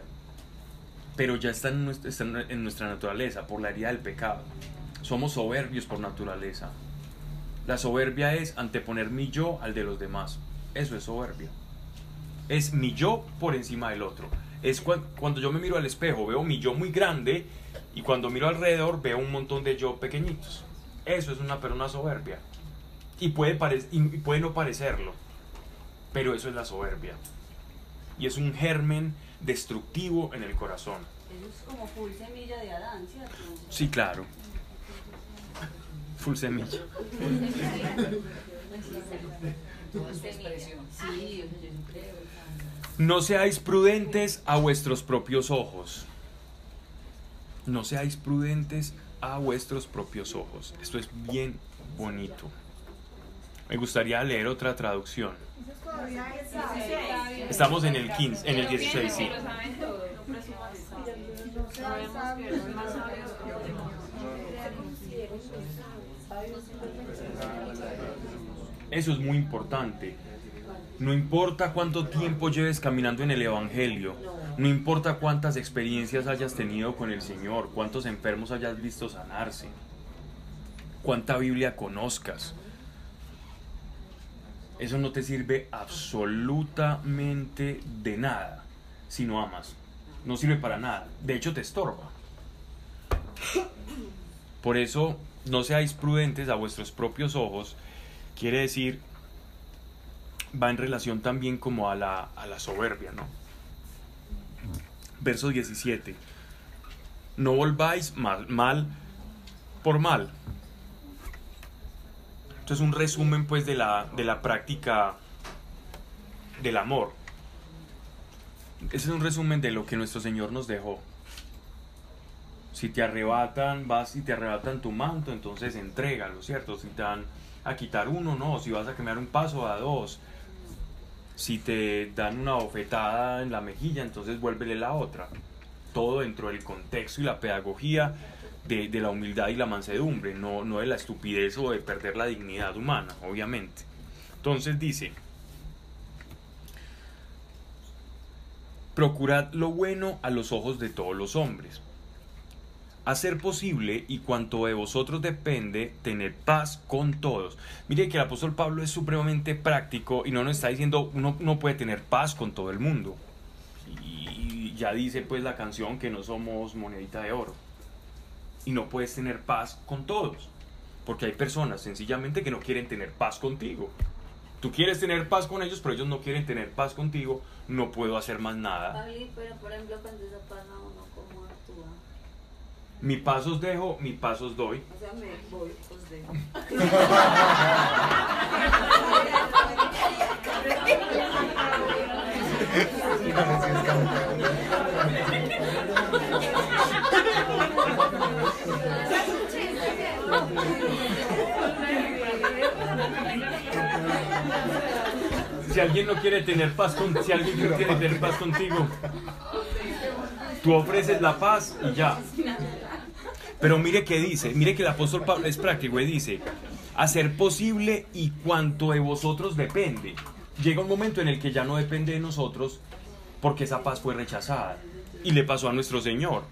pero ya está en, nuestra, está en nuestra naturaleza, por la herida del pecado. Somos soberbios por naturaleza. La soberbia es anteponer mi yo al de los demás. Eso es soberbia. Es mi yo por encima del otro. Es cua- cuando yo me miro al espejo, veo mi yo muy grande y cuando miro alrededor veo un montón de yo pequeñitos. Eso es una persona soberbia. Y puede, y puede no parecerlo, pero eso es la soberbia. Y es un germen destructivo en el corazón. Eso es como full semilla de Adán, ¿cierto? Sí, claro. Full semilla. No seáis prudentes a vuestros propios ojos. No seáis prudentes a vuestros propios ojos. Esto es bien bonito. Me gustaría leer otra traducción. Estamos en el 15, en el 16, sí. Lo saben todo. No presumas Sabemos que eres más sabio que los demás. Eso es muy importante. No importa cuánto tiempo lleves caminando en el Evangelio, no importa cuántas experiencias hayas tenido con el Señor, cuántos enfermos hayas visto sanarse, cuánta Biblia conozcas. Eso no te sirve absolutamente de nada si no amas. No sirve para nada. De hecho, te estorba. Por eso, no seáis prudentes a vuestros propios ojos. Quiere decir, va en relación también como a la, a la soberbia, ¿no? Verso 17. No volváis mal, mal por mal. Esto es un resumen pues de la, de la práctica del amor. Ese es un resumen de lo que nuestro Señor nos dejó. Si te arrebatan, vas y te arrebatan tu manto, entonces entrégalo, ¿cierto? Si te dan a quitar uno, no. Si vas a cambiar un paso, a dos. Si te dan una bofetada en la mejilla, entonces vuélvele la otra. Todo dentro del contexto y la pedagogía de, de la humildad y la mansedumbre, no, no de la estupidez o de perder la dignidad humana, obviamente. Entonces dice, procurad lo bueno a los ojos de todos los hombres. Hacer posible y cuanto de vosotros depende, tener paz con todos. Mire que el apóstol Pablo es supremamente práctico y no nos está diciendo uno no puede tener paz con todo el mundo. Y ya dice pues la canción que no somos monedita de oro. Y no puedes tener paz con todos. Porque hay personas sencillamente que no quieren tener paz contigo. Tú quieres tener paz con ellos, pero ellos no quieren tener paz contigo, no puedo hacer más nada. Pabli, pero por ejemplo, cuando uno. Mi paso os dejo, mi paso os doy. O sea, me voy, os dejo. Si alguien no quiere tener paz con, si alguien no quiere tener paz contigo, tú ofreces la paz y ya. Pero mire que dice, mire que el apóstol Pablo es práctico y dice, hacer posible y cuanto de vosotros depende. Llega un momento en el que ya no depende de nosotros porque esa paz fue rechazada. Y le pasó a nuestro Señor.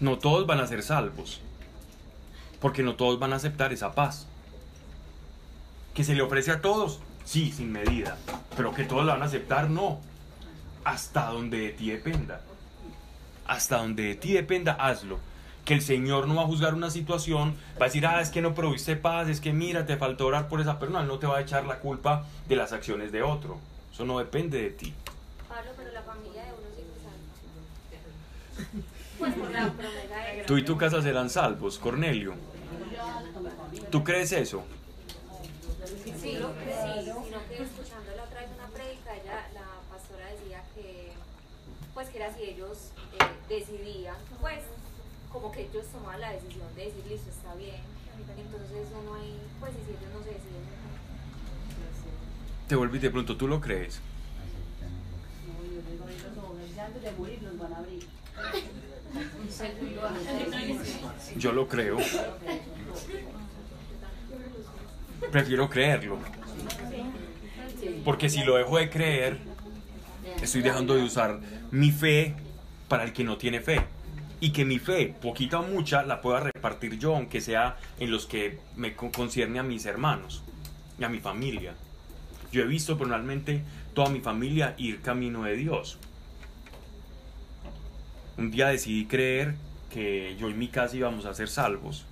No todos van a ser salvos. Porque no todos van a aceptar esa paz. Que se le ofrece a todos, sí, sin medida. Pero que todos la van a aceptar, no. Hasta donde de ti dependa. Hasta donde de ti dependa, hazlo. Que el Señor no va a juzgar una situación, va a decir, ah, es que no proviste paz, es que mira, te faltó orar por esa persona. No te va a echar la culpa de las acciones de otro. Eso no depende de ti. Pablo, pero la familia de uno sí. Pues por la de Tú y tu casa serán salvos, Cornelio. ¿Tú crees eso? Sí, sí, sino que escuchando la otra vez una prédica, ella, la pastora decía que, pues que era si ellos eh, decidían, pues como que ellos tomaban la decisión de decir, listo, está bien, entonces no hay, pues y si ellos no se deciden, Te vuelvo y te pregunto, ¿tú lo crees? De nos van a abrir. Yo lo creo. Prefiero creerlo. Porque si lo dejo de creer, estoy dejando de usar mi fe para el que no tiene fe. Y que mi fe, poquita o mucha, la pueda repartir yo, aunque sea en los que me con- concierne a mis hermanos y a mi familia. Yo he visto personalmente toda mi familia ir camino de Dios. Un día decidí creer que yo y mi casa íbamos a ser salvos.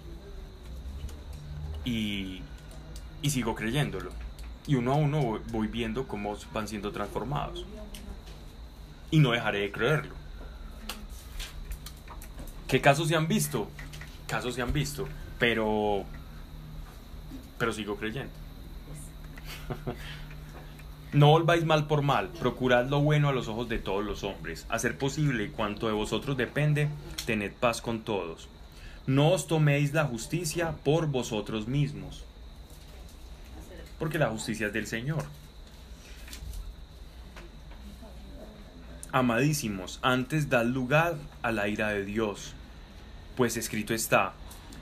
Y, y sigo creyéndolo. Y uno a uno voy viendo cómo van siendo transformados. Y no dejaré de creerlo. ¿Qué casos se han visto? Casos se han visto. Pero. Pero sigo creyendo. No volváis mal por mal, procurad lo bueno a los ojos de todos los hombres. Hacer posible cuanto de vosotros depende, tened paz con todos. No os toméis la justicia por vosotros mismos, porque la justicia es del Señor. Amadísimos, antes dad lugar a la ira de Dios, pues escrito está,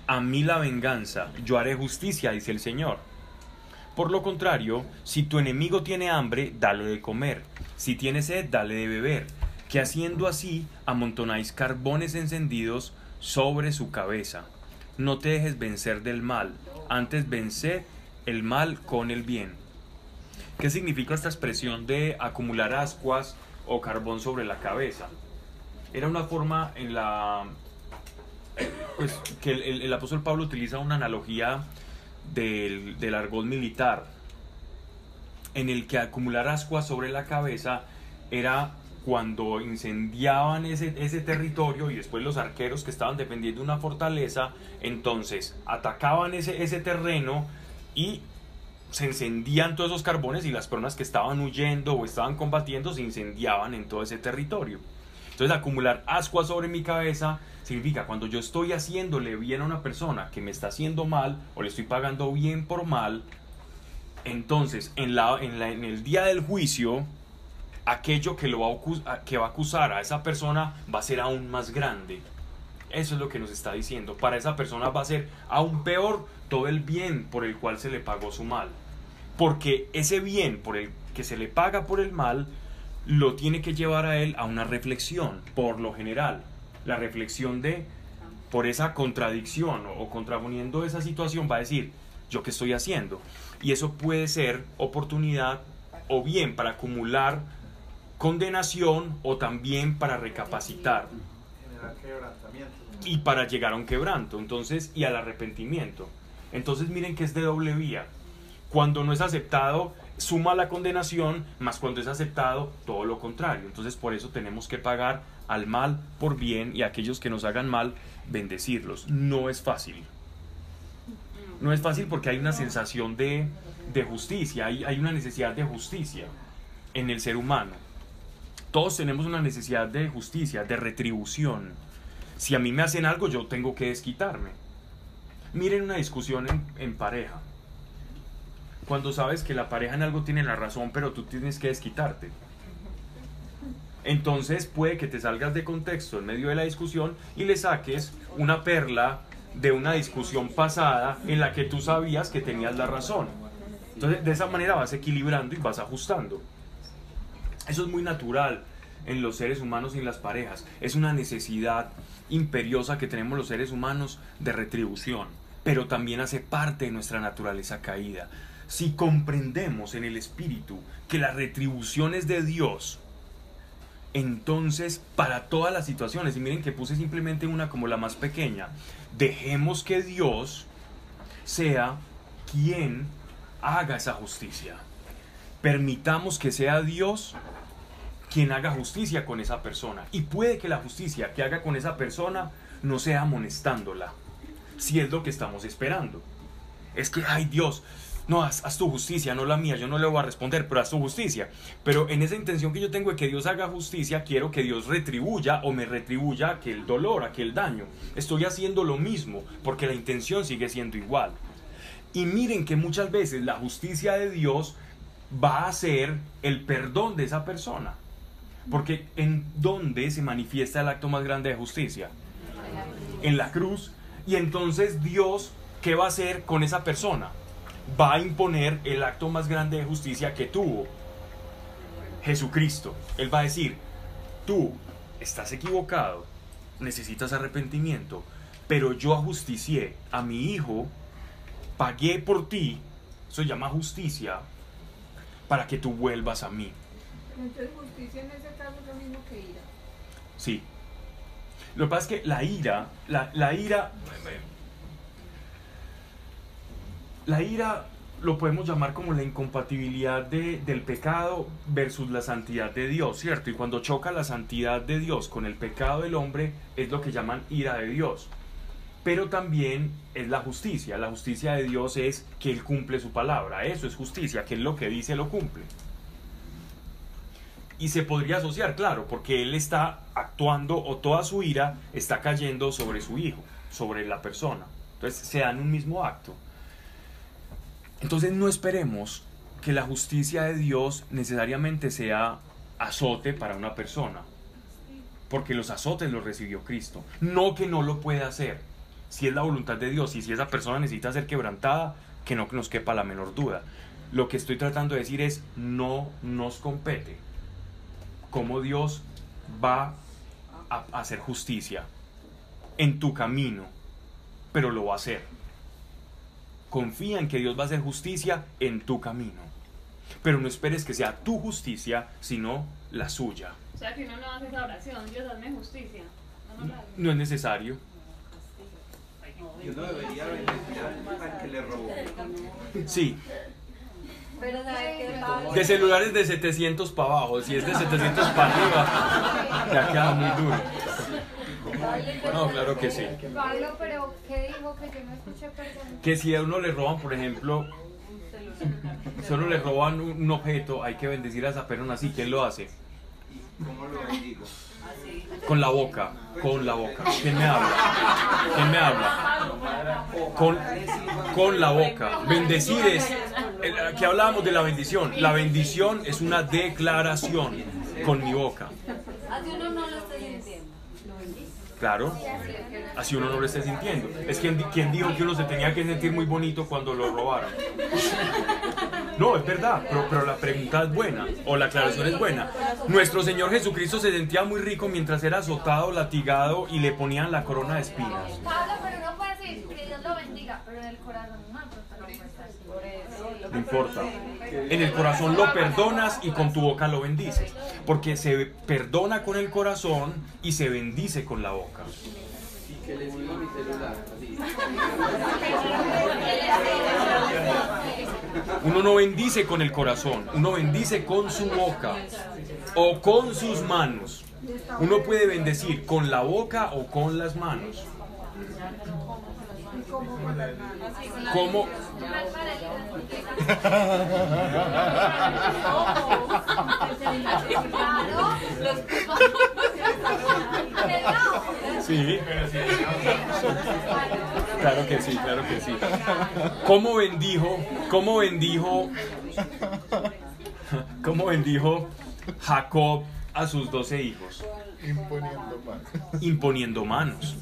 a mí la venganza, yo haré justicia, dice el Señor. Por lo contrario, si tu enemigo tiene hambre, dale de comer, si tiene sed, dale de beber, que haciendo así amontonáis carbones encendidos sobre su cabeza. No te dejes vencer del mal, antes vencer el mal con el bien. ¿Qué significa esta expresión de acumular ascuas o carbón sobre la cabeza? Era una forma en la pues que el, el- apóstol Pablo utiliza una analogía del, del argot militar en el que acumular ascuas sobre la cabeza era cuando incendiaban ese, ese territorio y después los arqueros que estaban defendiendo una fortaleza, entonces atacaban ese, ese terreno y se encendían todos esos carbones y las personas que estaban huyendo o estaban combatiendo se incendiaban en todo ese territorio. Entonces acumular ascuas sobre mi cabeza significa cuando yo estoy haciéndole bien a una persona que me está haciendo mal o le estoy pagando bien por mal, entonces en, la, en, la- en el día del juicio, aquello que, lo va a, que va a acusar a esa persona va a ser aún más grande. Eso es lo que nos está diciendo. Para esa persona va a ser aún peor todo el bien por el cual se le pagó su mal. Porque ese bien por el que se le paga por el mal lo tiene que llevar a él a una reflexión, por lo general. La reflexión de, por esa contradicción o, contraponiendo esa situación, va a decir, ¿yo qué estoy haciendo? Y eso puede ser oportunidad o bien para acumular condenación o también para recapacitar y para llegar a un quebranto, entonces, y al arrepentimiento. Entonces miren que es de doble vía. Cuando no es aceptado suma la condenación, más cuando es aceptado, todo lo contrario. Entonces por eso tenemos que pagar al mal por bien y a aquellos que nos hagan mal, bendecirlos. No es fácil. No es fácil porque hay una sensación de, de justicia, hay, hay una necesidad de justicia en el ser humano. Todos tenemos una necesidad de justicia, de retribución. Si a mí me hacen algo, yo tengo que desquitarme. Miren una discusión en, en pareja. Cuando sabes que la pareja en algo tiene la razón, pero tú tienes que desquitarte. Entonces puede que te salgas de contexto en medio de la discusión y le saques una perla de una discusión pasada en la que tú sabías que tenías la razón. Entonces de esa manera vas equilibrando y vas ajustando. Eso es muy natural en los seres humanos y en las parejas. Es una necesidad imperiosa que tenemos los seres humanos de retribución, pero también hace parte de nuestra naturaleza caída. Si comprendemos en el espíritu que la retribución es de Dios, entonces para todas las situaciones, y miren que puse simplemente una como la más pequeña, dejemos que Dios sea quien haga esa justicia. Permitamos que sea Dios quien haga justicia con esa persona. Y puede que la justicia que haga con esa persona no sea amonestándola, si es lo que estamos esperando. Es que, ay Dios, no, haz, haz, tu justicia, no la mía, yo no le voy a responder, pero haz tu justicia. Pero en esa intención que yo tengo de que Dios haga justicia, quiero que Dios retribuya o me retribuya aquel dolor, aquel daño. Estoy haciendo lo mismo, porque la intención sigue siendo igual. Y miren que muchas veces la justicia de Dios va a ser el perdón de esa persona. Porque ¿en dónde se manifiesta el acto más grande de justicia? En la cruz. Y entonces Dios, ¿qué va a hacer con esa persona? Va a imponer el acto más grande de justicia que tuvo Jesucristo. Él va a decir, tú estás equivocado, necesitas arrepentimiento, pero yo ajusticié a mi hijo, pagué por ti, eso se llama justicia, para que tú vuelvas a mí. Entonces justicia en ese caso es lo mismo que ira. Sí. Lo que pasa es que la ira, la, la ira, la ira lo podemos llamar como la incompatibilidad de, del pecado versus la santidad de Dios, ¿cierto? Y cuando choca la santidad de Dios con el pecado del hombre, es lo que llaman ira de Dios. Pero también es la justicia. La justicia de Dios es que Él cumple su palabra. Eso es justicia, que Él lo que dice lo cumple. Y se podría asociar, claro, porque Él está actuando o toda su ira está cayendo sobre su hijo, sobre la persona. Entonces se dan un mismo acto. Entonces no esperemos que la justicia de Dios necesariamente sea azote para una persona, porque los azotes los recibió Cristo. No que no lo pueda hacer, si es la voluntad de Dios y si esa persona necesita ser quebrantada, que no nos quepa la menor duda. Lo que estoy tratando de decir es, no nos compete cómo Dios va a hacer justicia en tu camino, pero lo va a hacer confía en que Dios va a hacer justicia en tu camino. Pero no esperes que sea tu justicia, sino la suya. O sea que uno no hace esa oración, Dios hazme justicia. No, no, no es necesario. Y uno debería bendecir al que le robó. Sí. Pero ¿sabes qué pasa? De celulares de 700 para abajo, si es de 700 para arriba, ya queda muy duro. No, claro que sí. Pablo, pero ¿qué dijo que yo no escuché perdón? Que si a uno le roban, por ejemplo, si a uno le roban un, objeto, hay que bendecir a esa persona así. ¿Quién lo hace? ¿Cómo lo bendigo? Con la boca, con la boca. ¿Quién me habla? ¿Quién me habla? Con, con la boca. Bendecir es, hablábamos de la bendición. La bendición es una declaración con mi boca. Así uno no lo está sintiendo. Claro, así uno no lo esté sintiendo. Es quien, quien dijo que uno se tenía que sentir muy bonito cuando lo robaron. No, es verdad, pero, pero la pregunta es buena, o la aclaración es buena. Nuestro Señor Jesucristo se sentía muy rico mientras era azotado, latigado y le ponían la corona de espinas. Pablo, pero uno puede decir que Dios lo bendiga, pero en el corazón no, pero no puede estar. No importa. En el corazón lo perdonas y con tu boca lo bendices. Porque se perdona con el corazón y se bendice con la boca. Uno no bendice con el corazón, uno bendice con su boca o con sus manos. Uno puede bendecir con la boca o con las manos. ¿Cómo? Sí. Claro que sí, claro que sí. ¿Cómo bendijo? ¿Cómo bendijo? ¿Cómo bendijo Jacob a sus doce hijos? Imponiendo manos. Imponiendo manos.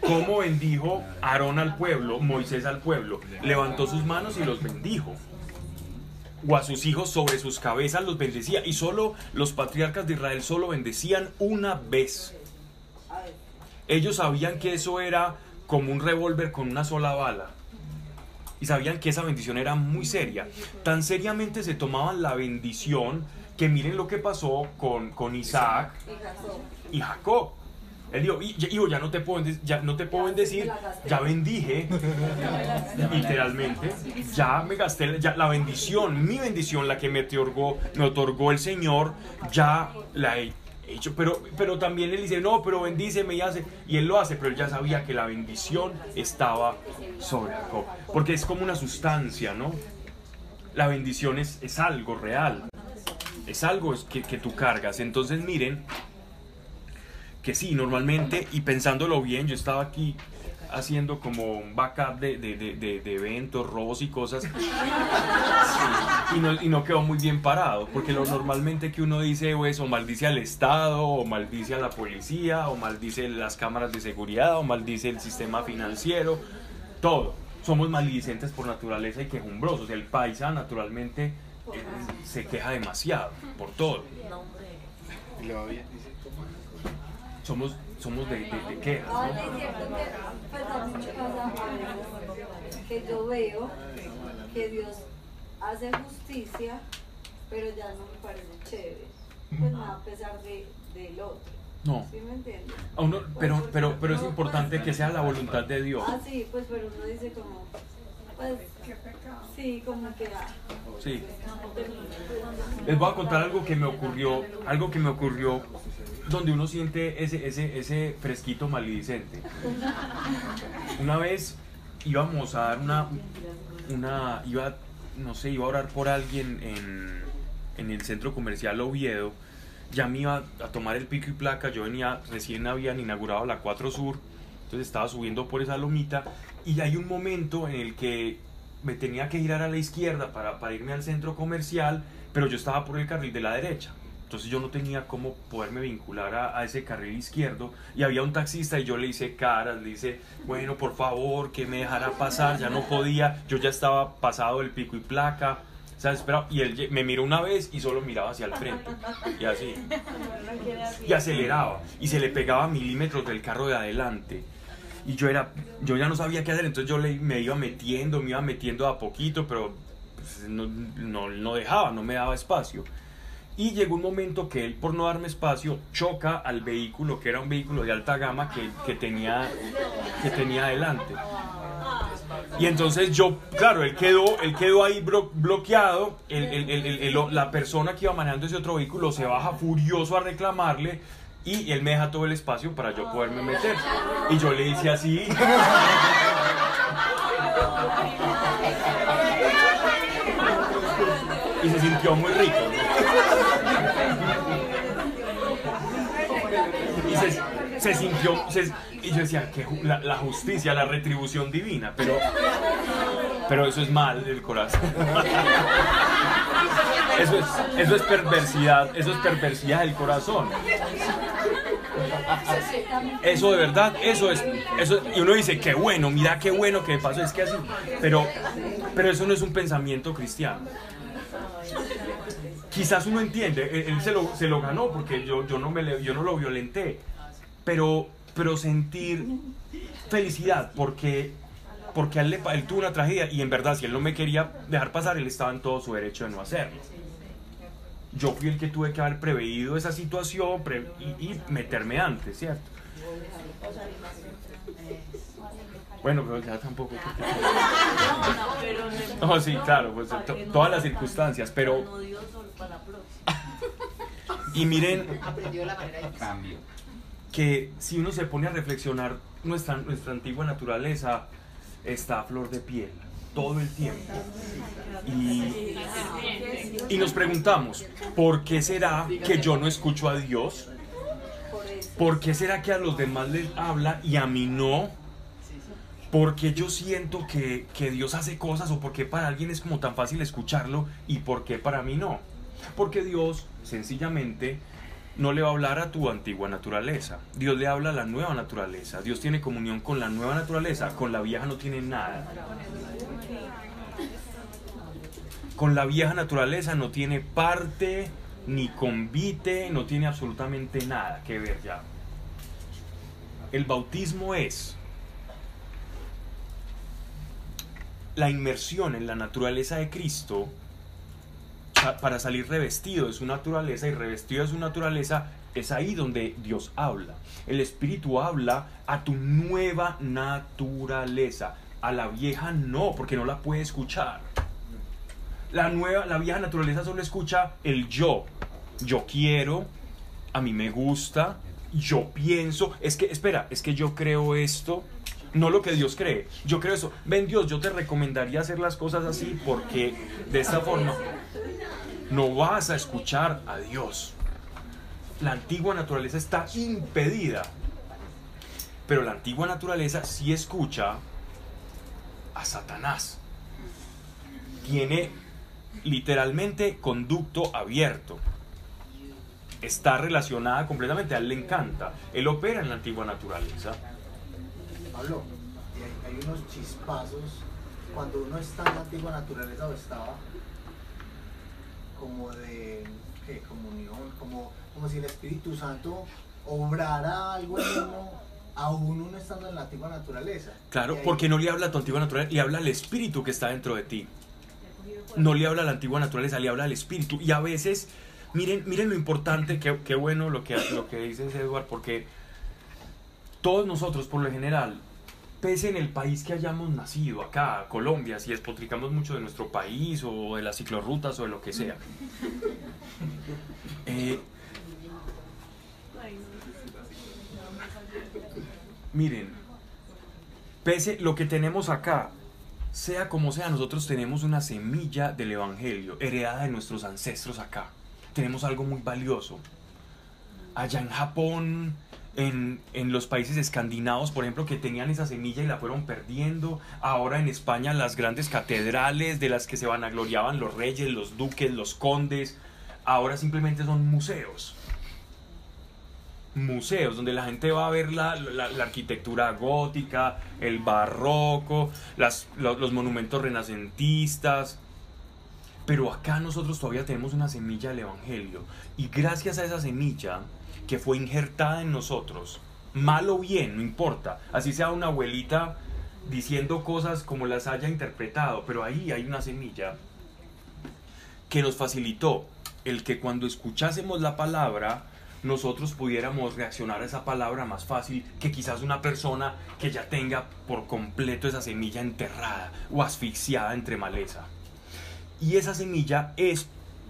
¿Cómo bendijo Aarón al pueblo, Moisés al pueblo? Levantó sus manos y los bendijo. O a sus hijos sobre sus cabezas los bendecía. Y solo los patriarcas de Israel solo bendecían una vez. Ellos sabían que eso era como un revólver con una sola bala. Y sabían que esa bendición era muy seria. Tan seriamente se tomaban la bendición que miren lo que pasó con, con Isaac y Jacob. Él dijo, "Y- hijo, ya no te puedo, ya no te puedo bendecir, ya bendije, literalmente, ya me gasté ya la bendición, mi bendición, la que me otorgó, me otorgó el Señor, ya la he hecho. Pero, pero también él dice, no, pero bendíceme y hace, y él lo hace, pero él ya sabía que la bendición estaba sobre Jacob, porque es como una sustancia, ¿no? La bendición es, es algo real, es algo es que, que tú cargas. Entonces miren, que sí, normalmente, y pensándolo bien, yo estaba aquí haciendo como un backup de, de, de, de- eventos, robos y cosas, Sí, y, no, y no quedó muy bien parado, porque lo normalmente que uno dice pues, o maldice al Estado, o maldice a la policía, o maldice las cámaras de seguridad, o maldice el sistema financiero, todo. Somos maldicentes por naturaleza y quejumbrosos. El paisa naturalmente se queja demasiado por todo. Y le va bien, dice, ¿cómo? Somos, somos de, de, de quejas, Ah, ¿no? es cierto que pues a mí me pasa a veces que yo veo que Dios hace justicia, pero ya no me parece chévere. Pues nada, a pesar de, del otro. No. ¿Sí me entiendes? A uno- pero, pero, pero es importante que sea la voluntad de Dios. Ah, sí, pues pero uno dice como, pues, sí, como que, Sí. Les voy a contar algo que me ocurrió, algo que me ocurrió donde uno siente ese, ese, ese fresquito maledicente. Una vez íbamos a dar una, una, iba, no sé, iba a orar por alguien en, en el centro comercial Oviedo. Ya me iba a tomar el pico y placa, yo venía, recién habían inaugurado la 4 Sur, entonces estaba subiendo por esa lomita y hay un momento en el que me tenía que girar a la izquierda para, para irme al centro comercial, pero yo estaba por el carril de la derecha. Entonces yo no tenía cómo poderme vincular a, a ese carril izquierdo y había un taxista y yo le hice caras, le hice, bueno, por favor, que me dejara pasar, ya no podía, yo ya estaba pasado el pico y placa, ¿sabes? Pero, y él me miró una vez y solo miraba hacia el frente y así, y aceleraba y se le pegaba milímetros del carro de adelante y yo era yo ya no sabía qué hacer entonces yo le, me iba metiendo me iba metiendo a poquito pero pues, no, no, no dejaba no me daba espacio y llegó un momento que él por no darme espacio choca al vehículo que era un vehículo de alta gama que, que tenía que tenía adelante y entonces yo, claro, él quedó, él quedó ahí blo- bloqueado. el- el- el- la persona que iba manejando ese otro vehículo se baja furioso a reclamarle y él me deja todo el espacio para yo poderme meter. Y yo le hice así. Y se sintió muy rico. Y se, se sintió. se- y yo decía, que la, la justicia, la retribución divina. Pero, pero eso es mal del corazón. Eso es, eso es perversidad, eso es perversidad del corazón. Eso de verdad, eso es, eso y uno dice, qué bueno, mira qué bueno que me pasó, es que así, pero, pero eso no es un pensamiento cristiano. Quizás uno entiende, él, él se, lo, se lo ganó porque yo, yo, no me, yo no lo violenté, pero, pero sentir felicidad porque, porque él, le él tuvo una tragedia y en verdad si él no me quería dejar pasar, él estaba en todo su derecho de no hacerlo. Yo fui el que tuve que haber preveído esa situación pre- y, y meterme antes, ¿cierto? Bueno, pero ya tampoco. No, no, pero no. No, sí, claro, pues to- todas las circunstancias, pero y miren Aprendió la manera de Cambio. que si uno se pone a reflexionar nuestra nuestra antigua naturaleza está a flor de piel todo el tiempo. Y, y nos preguntamos, ¿por qué será que yo no escucho a Dios? Por eso. ¿Por qué será que a los demás les habla y a mí no? ¿Por qué yo siento que, que Dios hace cosas o por qué para alguien es como tan fácil escucharlo y por qué para mí no? Porque Dios sencillamente no le va a hablar a tu antigua naturaleza. Dios le habla a la nueva naturaleza. Dios tiene comunión con la nueva naturaleza. Con la vieja no tiene nada. Con la vieja naturaleza no tiene parte, ni convite, no tiene absolutamente nada que ver ya. El bautismo es la inmersión en la naturaleza de Cristo para salir revestido de su naturaleza y revestido de su naturaleza es ahí donde Dios habla. El Espíritu habla a tu nueva naturaleza. A la vieja no, porque no la puede escuchar. La nueva, la vieja naturaleza solo escucha el yo. Yo quiero, a mí me gusta, yo pienso, es que, espera, es que yo creo esto, no lo que Dios cree, yo creo eso. Ven Dios, yo te recomendaría hacer las cosas así porque de esta forma no vas a escuchar a Dios. La antigua naturaleza está impedida, pero la antigua naturaleza sí escucha a Satanás. Tiene literalmente conducto abierto. Está relacionada completamente, a él le encanta. Él opera en la antigua naturaleza. Pablo, hay unos chispazos cuando uno está en la antigua naturaleza o estaba como de ¿qué? comunión, como, como si el Espíritu Santo obrara algo en uno, aún uno estando en la antigua naturaleza. Claro, ahí- porque no le habla a tu antigua naturaleza, le habla al espíritu que está dentro de ti. No le habla a la antigua naturaleza, le habla al espíritu. Y a veces, miren, miren lo importante, qué, qué bueno lo que, lo que dices, Eduard, porque todos nosotros, por lo general, pese en el país que hayamos nacido, acá, Colombia, si despotricamos mucho de nuestro país o de las ciclorrutas o de lo que sea, eh, miren, pese lo que tenemos acá, sea como sea, nosotros tenemos una semilla del Evangelio heredada de nuestros ancestros acá. Tenemos algo muy valioso. Allá en Japón, en, en los países escandinavos, por ejemplo, que tenían esa semilla y la fueron perdiendo. Ahora en España, las grandes catedrales de las que se vanagloriaban los reyes, los duques, los condes, ahora simplemente son museos museos donde la gente va a ver la, la- arquitectura gótica, el barroco, las- lo- los monumentos renacentistas. Pero acá nosotros todavía tenemos una semilla del Evangelio. Y gracias a esa semilla que fue injertada en nosotros, mal o bien, no importa, así sea una abuelita diciendo cosas como las haya interpretado, pero ahí hay una semilla que nos facilitó el que cuando escuchásemos la palabra, nosotros pudiéramos reaccionar a esa palabra más fácil que quizás una persona que ya tenga por completo esa semilla enterrada o asfixiada entre maleza. Y esa semilla es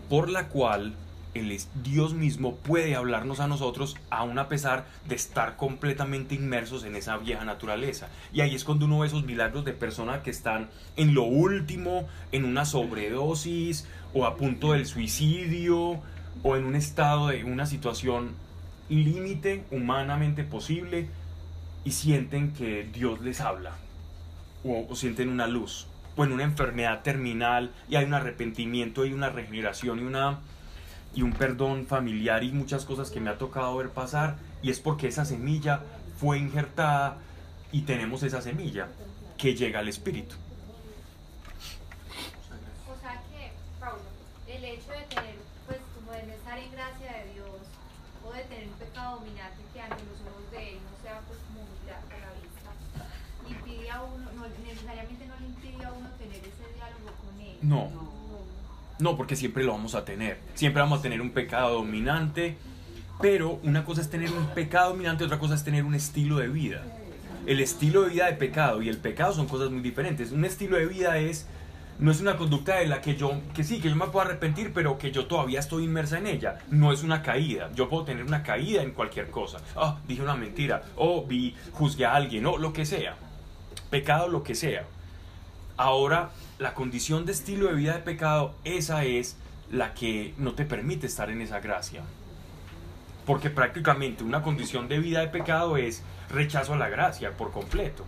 por la cual el Dios mismo puede hablarnos a nosotros aun a pesar de estar completamente inmersos en esa vieja naturaleza. Y ahí es cuando uno ve esos milagros de personas que están en lo último, en una sobredosis o a punto del suicidio o en un estado de una situación límite humanamente posible y sienten que Dios les habla o, o sienten una luz o en una enfermedad terminal y hay un arrepentimiento y una regeneración y una y un perdón familiar y muchas cosas que me ha tocado ver pasar y es porque esa semilla fue injertada y tenemos esa semilla que llega al espíritu. O sea que, Pablo, el hecho de tener, pues, como de estar en gracia de Dios, o de tener un pecado dominante que ante los ojos de Él no sea, pues, como a la vista, impide a uno, no, necesariamente no le impide a uno tener ese diálogo con Él. No. No, porque siempre lo vamos a tener. Siempre vamos a tener un pecado dominante. Pero una cosa es tener un pecado dominante, otra cosa es tener un estilo de vida. el estilo de vida de pecado y el pecado son cosas muy diferentes. Un estilo de vida es no es una conducta de la que yo, que sí, que yo me puedo arrepentir, pero que yo todavía estoy inmersa en ella. No es una caída. Yo puedo tener una caída en cualquier cosa. Ah, dije una mentira. O vi, juzgué a alguien. O lo que sea. Pecado, lo que sea. Ahora, la condición de estilo de vida de pecado, esa es la que no te permite estar en esa gracia. Porque prácticamente una condición de vida de pecado es rechazo a la gracia por completo.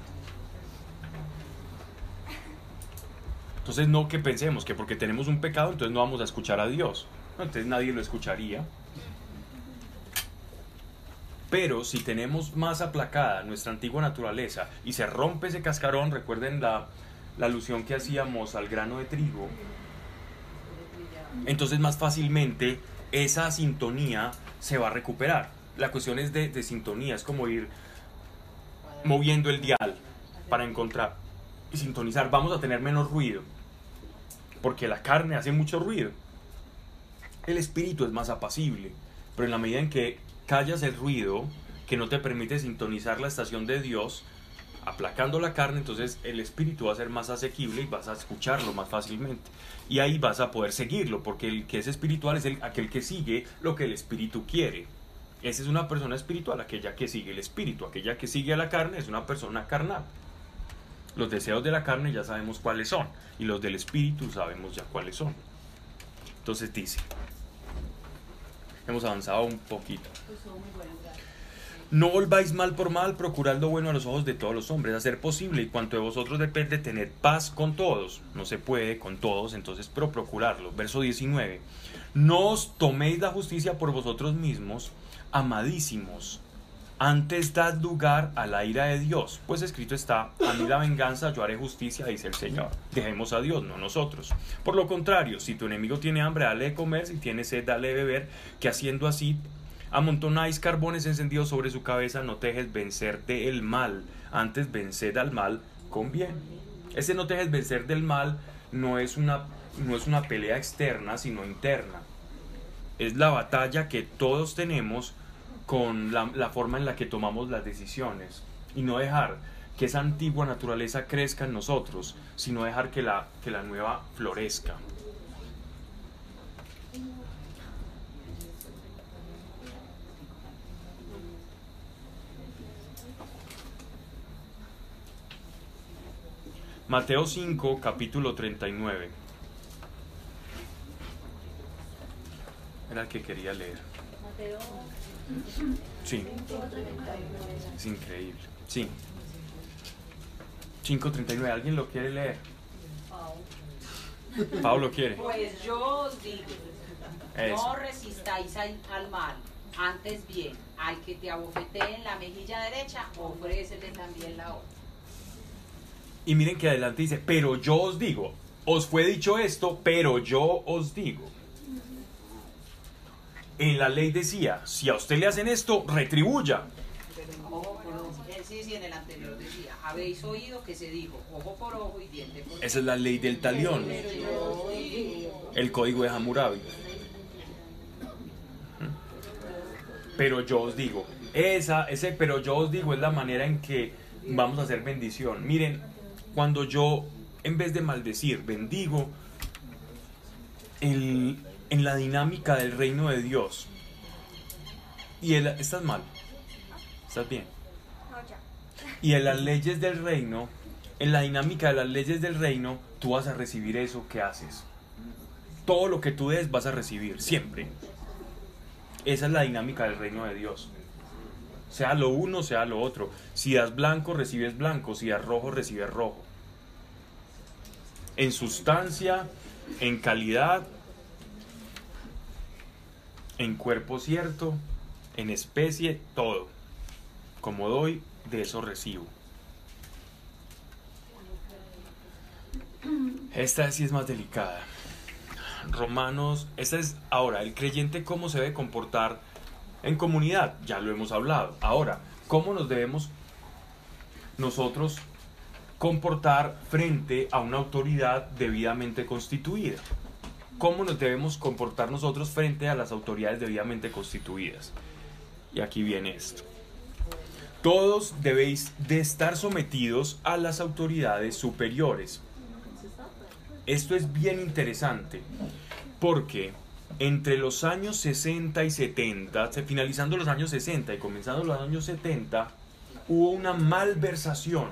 Entonces no que pensemos que porque tenemos un pecado entonces no vamos a escuchar a Dios. Entonces nadie lo escucharía. Pero si tenemos más aplacada nuestra antigua naturaleza y se rompe ese cascarón, recuerden la, la alusión que hacíamos al grano de trigo, entonces más fácilmente esa sintonía se va a recuperar. La cuestión es de, de sintonía, es como ir moviendo el dial para encontrar y sintonizar. Vamos a tener menos ruido, porque la carne hace mucho ruido. El espíritu es más apacible, pero en la medida en que callas el ruido que no te permite sintonizar la estación de Dios, aplacando la carne, entonces el espíritu va a ser más asequible y vas a escucharlo más fácilmente. Y ahí vas a poder seguirlo, porque el que es espiritual es el, aquel que sigue lo que el espíritu quiere. Esa es una persona espiritual, aquella que sigue el espíritu, aquella que sigue a la carne es una persona carnal. Los deseos de la carne ya sabemos cuáles son y los del espíritu sabemos ya cuáles son. Entonces dice, hemos avanzado un poquito. No volváis mal por mal, procurad lo bueno a los ojos de todos los hombres, hacer posible y cuanto de vosotros depende tener paz con todos. No se puede con todos, entonces, pero procurarlo. Verso 19. No os toméis la justicia por vosotros mismos, amadísimos. Antes dad lugar a la ira de Dios, pues escrito está, a mí la venganza, yo haré justicia, dice el Señor. Dejemos a Dios, no nosotros. Por lo contrario, si tu enemigo tiene hambre, dale de comer, si tiene sed, dale de beber, que haciendo así amontonáis carbones encendidos sobre su cabeza, no dejes vencer del mal, antes venced al mal con bien. Ese no te dejes vencer del mal no es una, no es una pelea externa, sino interna. Es la batalla que todos tenemos con la, la forma en la que tomamos las decisiones y no dejar que esa antigua naturaleza crezca en nosotros, sino dejar que la, que la nueva florezca. Mateo 5, capítulo 39. Era el que quería leer. Mateo Sí, 5:39. es increíble. Sí. 5.39, ¿alguien lo quiere leer? Pablo quiere. Pues yo os digo, Eso. no resistáis al, al mal, antes bien, al que te abofetee en la mejilla derecha, ofrécele también la otra. Y miren que adelante dice, pero yo os digo, os fue dicho esto, pero yo os digo. En la ley decía, si a usted le hacen esto, retribuya. Ojo por ojo. Sí, sí, en el anterior decía, habéis oído que se dijo, ojo por ojo y diente por Esa es la ley del talión, el código de Hammurabi. Pero yo os digo, esa, ese pero yo os digo es la manera en que vamos a hacer bendición. Miren, cuando yo en vez de maldecir, bendigo, el- en la dinámica del reino de Dios. Y el, estás mal, estás bien. Y en las leyes del reino, en la dinámica de las leyes del reino, tú vas a recibir eso que haces. Todo lo que tú des vas a recibir, siempre. Esa es la dinámica del reino de Dios. Sea lo uno, sea lo otro. Si das blanco, recibes blanco. Si das rojo, recibes rojo. En sustancia, en calidad, en cuerpo cierto, en especie, todo. Como doy, de eso recibo. Esta sí es más delicada. Romanos, esta es ahora, el creyente cómo se debe comportar en comunidad, ya lo hemos hablado. Ahora, ¿cómo nos debemos nosotros comportar frente a una autoridad debidamente constituida? ¿Cómo nos debemos comportar nosotros frente a las autoridades debidamente constituidas? Y aquí viene esto. Todos debéis de estar sometidos a las autoridades superiores. Esto es bien interesante porque entre los años 60 y 70, se- finalizando los años 60 y comenzando los años 70, hubo una malversación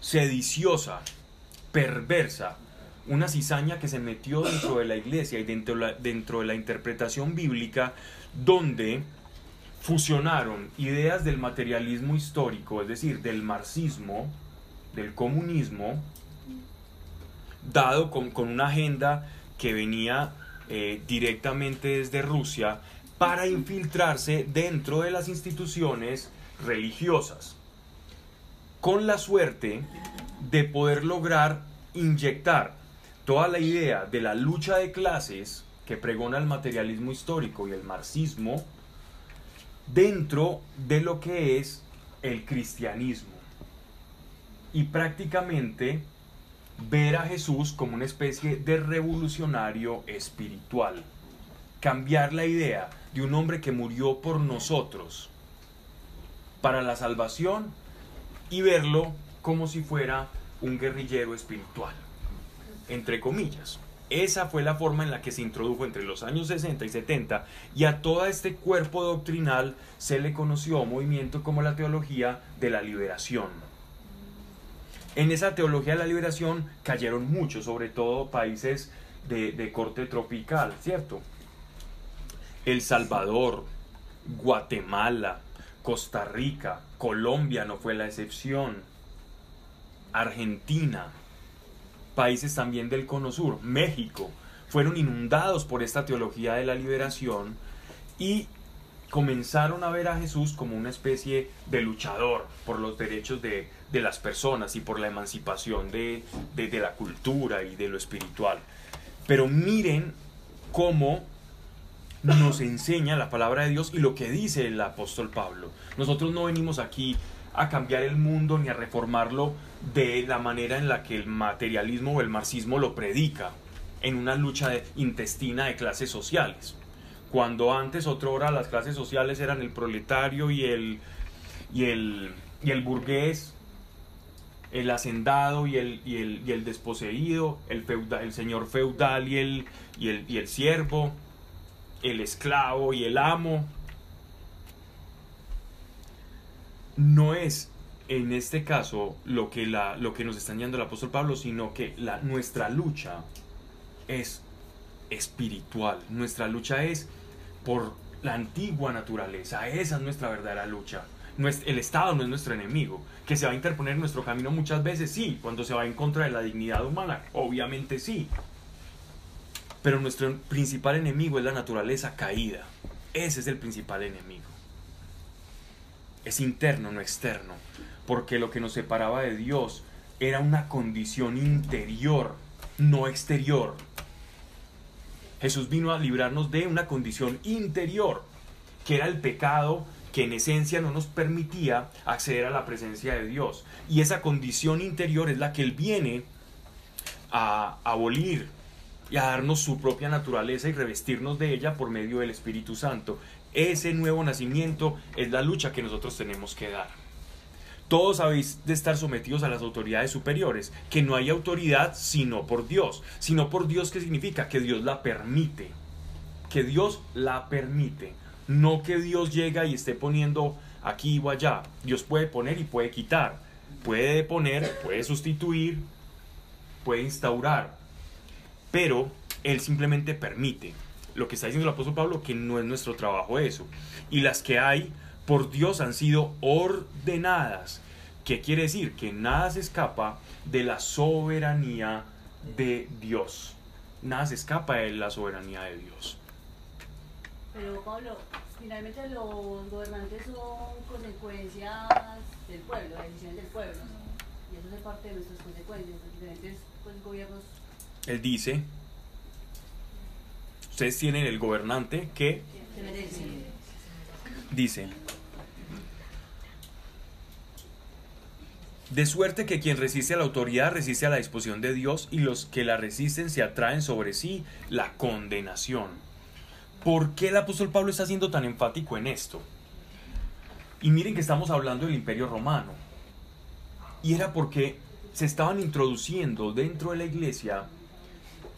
sediciosa, perversa, una cizaña que se metió dentro de la iglesia y dentro de la, interpretación bíblica, donde fusionaron ideas del materialismo histórico, es decir, del marxismo, del comunismo, dado con, con una agenda que venía eh, directamente desde Rusia para infiltrarse dentro de las instituciones religiosas, con la suerte de poder lograr inyectar toda la idea de la lucha de clases que pregona el materialismo histórico y el marxismo dentro de lo que es el cristianismo. Y prácticamente ver a Jesús como una especie de revolucionario espiritual. Cambiar la idea de un hombre que murió por nosotros para la salvación y verlo como si fuera un guerrillero espiritual, entre comillas. Esa fue la forma en la que se introdujo entre los años 60 y 70 y a todo este cuerpo doctrinal se le conoció movimiento como la teología de la liberación. En esa teología de la liberación cayeron muchos, sobre todo países de, de corte tropical, ¿cierto? El Salvador, Guatemala, Costa Rica, Colombia no fue la excepción, Argentina, países también del Cono Sur, México, fueron inundados por esta teología de la liberación y comenzaron a ver a Jesús como una especie de luchador por los derechos de, de las personas y por la emancipación de, de, de la cultura y de lo espiritual. Pero miren cómo nos enseña la palabra de Dios y lo que dice el apóstol Pablo. Nosotros no venimos aquí a cambiar el mundo ni a reformarlo de la manera en la que el materialismo o el marxismo lo predica, en una lucha intestina de clases sociales. Cuando antes, otra hora, las clases sociales eran el proletario y el, y el, y el burgués, el hacendado y el, y el, y el desposeído, el, feuda- el señor feudal y el, y, el, y el siervo, el esclavo y el amo. No es en este caso lo que, la, lo que nos está enseñando el apóstol Pablo, sino que la, nuestra lucha es espiritual. Nuestra lucha es por la antigua naturaleza. Esa es nuestra verdadera lucha. El Estado no es nuestro enemigo. Que se va a interponer en nuestro camino muchas veces, sí. Cuando se va en contra de la dignidad humana, obviamente sí. Pero nuestro principal enemigo es la naturaleza caída. Ese es el principal enemigo. Es interno, no externo. Porque lo que nos separaba de Dios era una condición interior, no exterior. Jesús vino a librarnos de una condición interior, que era el pecado que en esencia no nos permitía acceder a la presencia de Dios. Y esa condición interior es la que Él viene a abolir y a darnos su propia naturaleza y revestirnos de ella por medio del Espíritu Santo. Ese nuevo nacimiento es la lucha que nosotros tenemos que dar. Todos habéis de estar sometidos a las autoridades superiores, que no hay autoridad sino por Dios. Sino por Dios, ¿qué significa? Que Dios la permite. Que Dios la permite. No que Dios llega y esté poniendo aquí o allá. Dios puede poner y puede quitar. Puede poner, puede sustituir, puede instaurar. Pero Él simplemente permite. Lo que está diciendo el apóstol Pablo, que no es nuestro trabajo eso. Y las que hay por Dios han sido ordenadas. ¿Qué quiere decir? Que nada se escapa de la soberanía de Dios. Nada se escapa de la soberanía de Dios. Pero Pablo, finalmente los gobernantes son consecuencias del pueblo, decisiones del pueblo. Y eso es parte de nuestras consecuencias. Los diferentes pues, gobiernos Él dice, ustedes tienen el gobernante que dice, de suerte que quien resiste a la autoridad resiste a la disposición de Dios y los que la resisten se atraen sobre sí la condenación. ¿Por qué el apóstol Pablo está siendo tan enfático en esto? Y miren que estamos hablando del imperio romano. Y era porque se estaban introduciendo dentro de la iglesia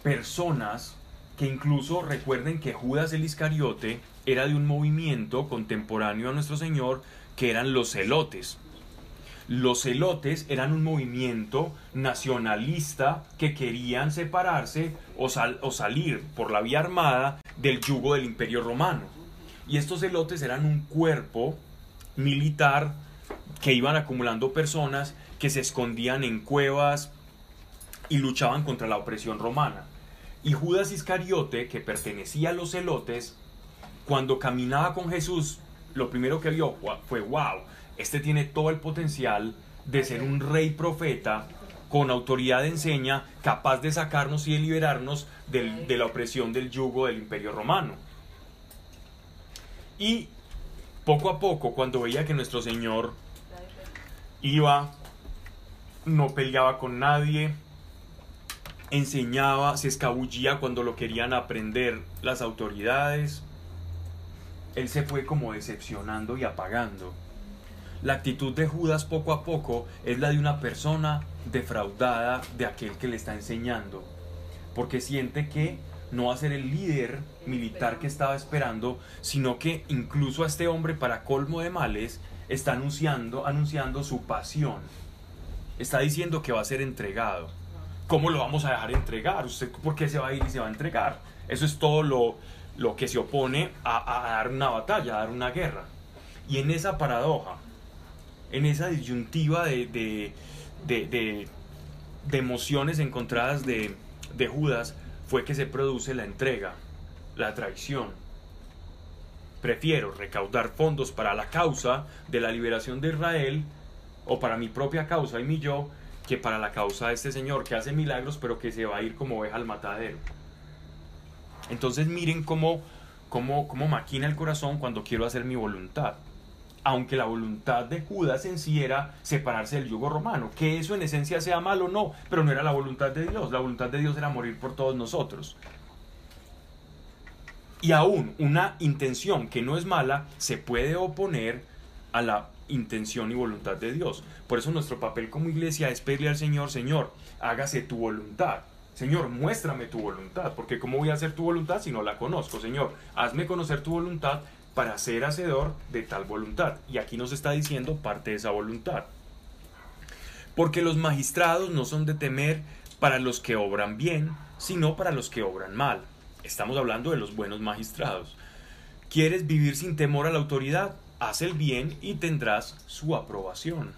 personas que incluso recuerden que Judas el Iscariote era de un movimiento contemporáneo a nuestro Señor que eran los celotes. Los celotes eran un movimiento nacionalista que querían separarse o, sal- o salir por la vía armada del yugo del imperio romano. Y estos celotes eran un cuerpo militar que iban acumulando personas que se escondían en cuevas y luchaban contra la opresión romana. Y Judas Iscariote, que pertenecía a los celotes, cuando caminaba con Jesús, lo primero que vio fue, wow, este tiene todo el potencial de ser un rey profeta con autoridad de enseña, capaz de sacarnos y de liberarnos del- de la opresión del yugo del imperio romano. Y poco a poco, cuando veía que nuestro Señor iba, no peleaba con nadie, enseñaba, se escabullía cuando lo querían aprender las autoridades, él se fue como decepcionando y apagando. La actitud de Judas poco a poco es la de una persona defraudada de aquel que le está enseñando, porque siente que no va a ser el líder militar que estaba esperando, sino que incluso a este hombre para colmo de males está anunciando, anunciando su pasión. Está diciendo que va a ser entregado. ¿Cómo lo vamos a dejar entregar? ¿Usted por qué se va a ir y se va a entregar? Eso es todo lo, lo que se opone a, dar una batalla, a dar una guerra. Y en esa paradoja, en esa disyuntiva de, de, de, de- de emociones encontradas de, de Judas, fue que se produce la entrega, la traición. Prefiero recaudar fondos para la causa de la liberación de Israel o para mi propia causa y mi yo que para la causa de este señor que hace milagros pero que se va a ir como oveja al matadero. Entonces miren cómo, cómo, cómo maquina el corazón cuando quiero hacer mi voluntad. Aunque la voluntad de Judas en sí era separarse del yugo romano, que eso en esencia sea malo no, pero no era la voluntad de Dios, la voluntad de Dios era morir por todos nosotros. Y aún una intención que no es mala se puede oponer a la intención y voluntad de Dios. Por eso nuestro papel como iglesia es pedirle al Señor, Señor, hágase tu voluntad. Señor, muéstrame tu voluntad, porque ¿cómo voy a hacer tu voluntad si no la conozco? Señor, hazme conocer tu voluntad para ser hacedor de tal voluntad. Y aquí nos está diciendo parte de esa voluntad. Porque los magistrados no son de temer para los que obran bien, sino para los que obran mal. Estamos hablando de los buenos magistrados. ¿Quieres vivir sin temor a la autoridad? Haz el bien y tendrás su aprobación.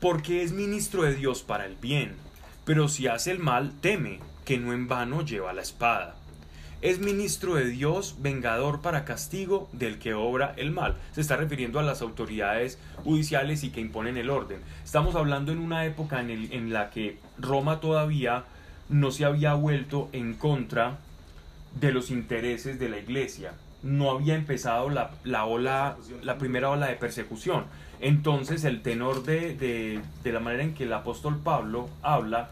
Porque es ministro de Dios para el bien, pero si hace el mal, teme, que no en vano lleva la espada. Es ministro de Dios, vengador para castigo del que obra el mal. Se está refiriendo a las autoridades judiciales y que imponen el orden. Estamos hablando en una época en, en la que Roma todavía no se había vuelto en contra de los intereses de la iglesia. No había empezado la, la ola, la primera ola de persecución. Entonces el tenor de, de- de la manera en que el apóstol Pablo habla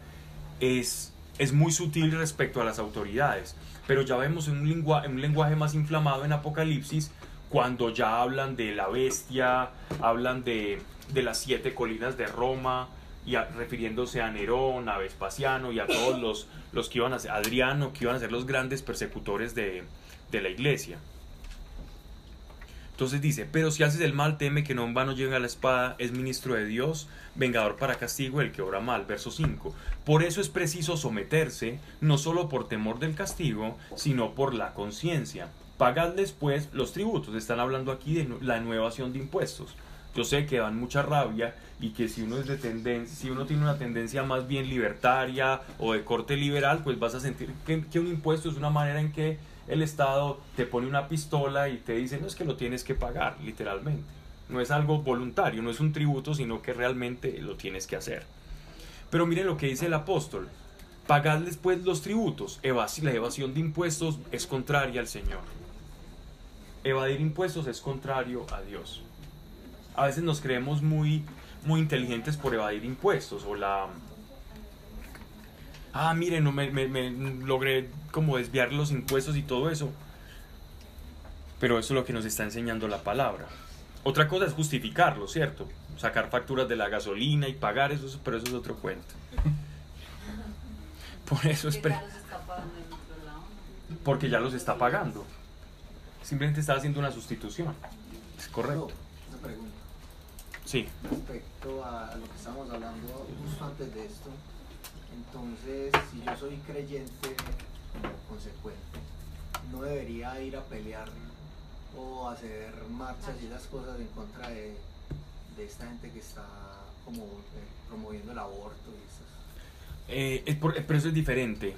es, es muy sutil respecto a las autoridades. Pero ya vemos en un, lengua- en un lenguaje más inflamado en Apocalipsis cuando ya hablan de la bestia, hablan de, de las siete colinas de Roma, y refiriéndose a Nerón, a Vespasiano y a todos los, los que iban a ser, Adriano, que iban a ser los grandes persecutores de, de la iglesia. Entonces dice, pero si haces el mal, teme que no en vano llegue a la espada, es ministro de Dios, vengador para castigo el que obra mal. Verso 5. Por eso es preciso someterse, no solo por temor del castigo, sino por la conciencia. Pagad después los tributos. Están hablando aquí de la nuevación de impuestos. Yo sé que dan mucha rabia y que si uno es de tendencia, si uno tiene una tendencia más bien libertaria o de corte liberal, pues vas a sentir que, que un impuesto es una manera en que el Estado te pone una pistola y te dice, no es que lo tienes que pagar, literalmente. No es algo voluntario, no es un tributo, sino que realmente lo tienes que hacer. Pero miren lo que dice el apóstol. Pagad después los tributos. La evasión de impuestos es contraria al Señor. Evadir impuestos es contrario a Dios. A veces nos creemos muy, muy inteligentes por evadir impuestos o la... Ah, miren, no, me, me- me logré como desviar los impuestos y todo eso. Pero eso es lo que nos está enseñando la palabra. Otra cosa es justificarlo, ¿cierto? Sacar facturas de la gasolina y pagar eso, es- pero eso es otro cuento. Por eso es... Porque ya los está pagando. Simplemente está haciendo una sustitución. Es correcto. Sí. Respecto a, a lo que estábamos hablando justo antes de esto, entonces, si yo soy creyente consecuente, no debería ir a pelear o hacer marchas y esas cosas en contra de, de esta gente que está como eh, promoviendo el aborto y esas. Eh, es por- pero eso es diferente.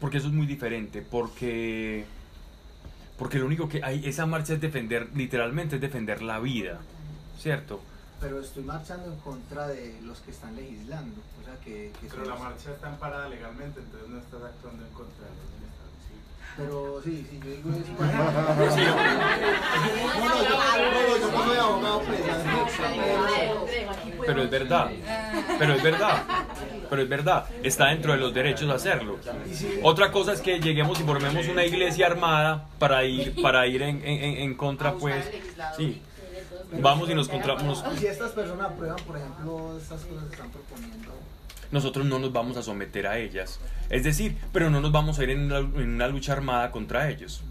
Porque eso es muy diferente. Porque. Porque lo único que hay. Esa marcha es defender. Literalmente es defender la vida. ¿Cierto? Pero estoy marchando en contra de los que están legislando. O sea, que, que Pero la marcha está amparada legalmente, entonces no estás actuando en contra del orden establecido. Pero sí, sí, yo digo eso. pues, Pero es verdad. Pero es verdad. Pero es verdad. Está dentro de los derechos hacerlo. Otra cosa es que lleguemos y formemos una iglesia armada para ir, para ir en, en- en contra, pues. Sí. Vamos y nos encontramos. Si estas personas aprueban, por ejemplo, estas cosas que están proponiendo, nosotros no nos vamos a someter a ellas. Es decir, pero no nos vamos a ir en una, en una lucha armada contra ellos.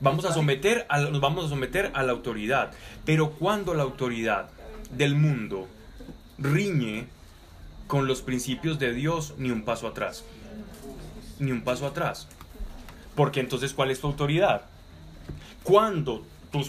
Vamos a someter a, nos vamos a someter a la autoridad. Pero cuando la autoridad del mundo riñe con los principios de Dios, ni un paso atrás. Ni un paso atrás. Porque entonces, ¿cuál es tu autoridad? Cuando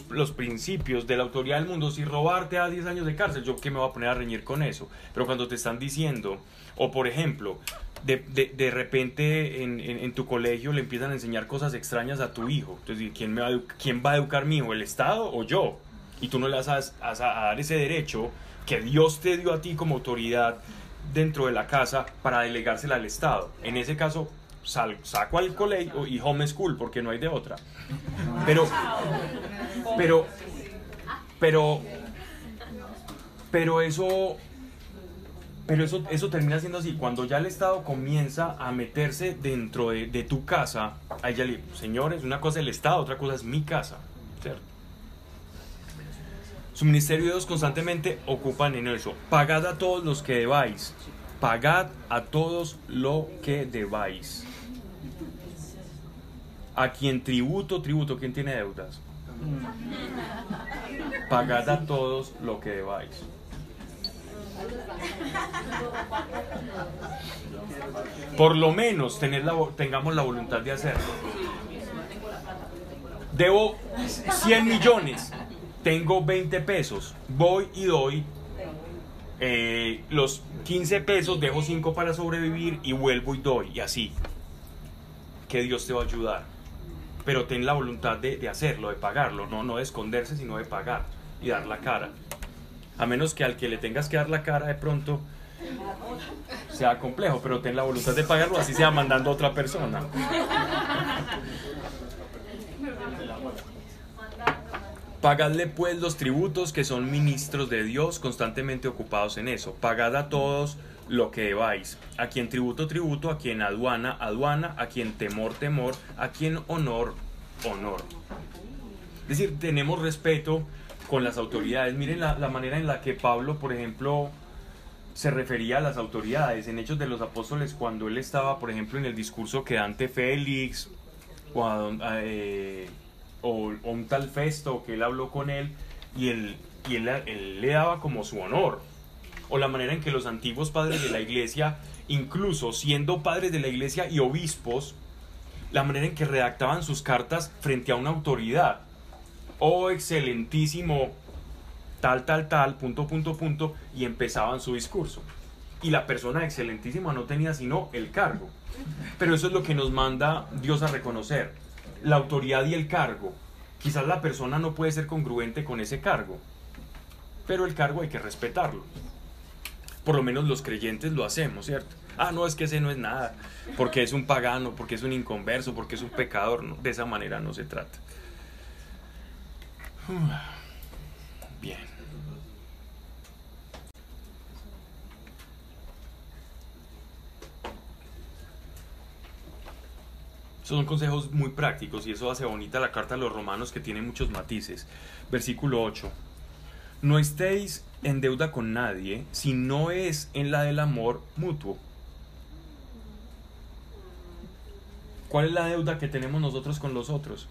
los principios de la autoridad del mundo, si robarte a 10 años de cárcel, yo que me voy a poner a reñir con eso. Pero cuando te están diciendo, o por ejemplo, de, de, de repente en, en- tu colegio le empiezan a enseñar cosas extrañas a tu hijo. Entonces, ¿quién, me va, a ¿quién va a educar mi hijo? ¿El Estado o yo? Y tú no le vas a- a dar ese derecho que Dios te dio a ti como autoridad dentro de la casa para delegársela al Estado. En ese caso, sal- saco al colegio y homeschool porque no hay de otra. Pero, pero, pero, pero eso, pero eso, eso termina siendo así. Cuando ya el Estado comienza a meterse dentro de, de tu casa, ahí ya le señores, una cosa es el Estado, otra cosa es mi casa, ¿cierto? Su ministerio y Dios constantemente ocupan en eso. Pagad a todos los que debáis. Pagad a todos lo que debáis. A quien tributo, tributo. ¿Quién tiene deudas? Pagad a todos lo que debáis. Por lo menos tener la tengamos la voluntad de hacerlo. Debo 100 millones, tengo 20 pesos, voy y doy eh, los 15 pesos, dejo 5 para sobrevivir y vuelvo y doy, y así. Que Dios te va a ayudar. Pero ten la voluntad de, de hacerlo, de pagarlo, no, no de esconderse, sino de pagar y dar la cara. A menos que al que le tengas que dar la cara de pronto sea complejo, pero ten la voluntad de pagarlo, así sea mandando a otra persona. Pagadle pues los tributos que son ministros de Dios constantemente ocupados en eso. Pagad a todos lo que debáis. A quien tributo, tributo, a quien aduana, aduana, a quien temor, temor, a quien honor, honor. Es decir, tenemos respeto con las autoridades. Miren la, la manera en la que Pablo, por ejemplo, se refería a las autoridades en Hechos de los Apóstoles cuando él estaba, por ejemplo, en el discurso que da ante Félix o, a eh, o- o un tal Festo que él habló con él y, él, y él, él le daba como su honor. O la manera en que los antiguos padres de la iglesia, incluso siendo padres de la iglesia y obispos, la manera en que redactaban sus cartas frente a una autoridad. Oh, excelentísimo tal, tal, tal, punto, punto, punto, y empezaban su discurso. Y la persona excelentísima no tenía sino el cargo. Pero eso es lo que nos manda Dios a reconocer, la autoridad y el cargo. Quizás la persona no puede ser congruente con ese cargo, pero el cargo hay que respetarlo. Por lo menos los creyentes lo hacemos, ¿cierto? Ah, no, es que ese no es nada, porque es un pagano, porque es un inconverso, porque es un pecador. No, de esa manera no se trata. Bien. Son consejos muy prácticos y eso hace bonita la carta a los romanos que tiene muchos matices. Versículo 8. No estéis en deuda con nadie si no es en la del amor mutuo. ¿Cuál es la deuda que tenemos nosotros con los otros?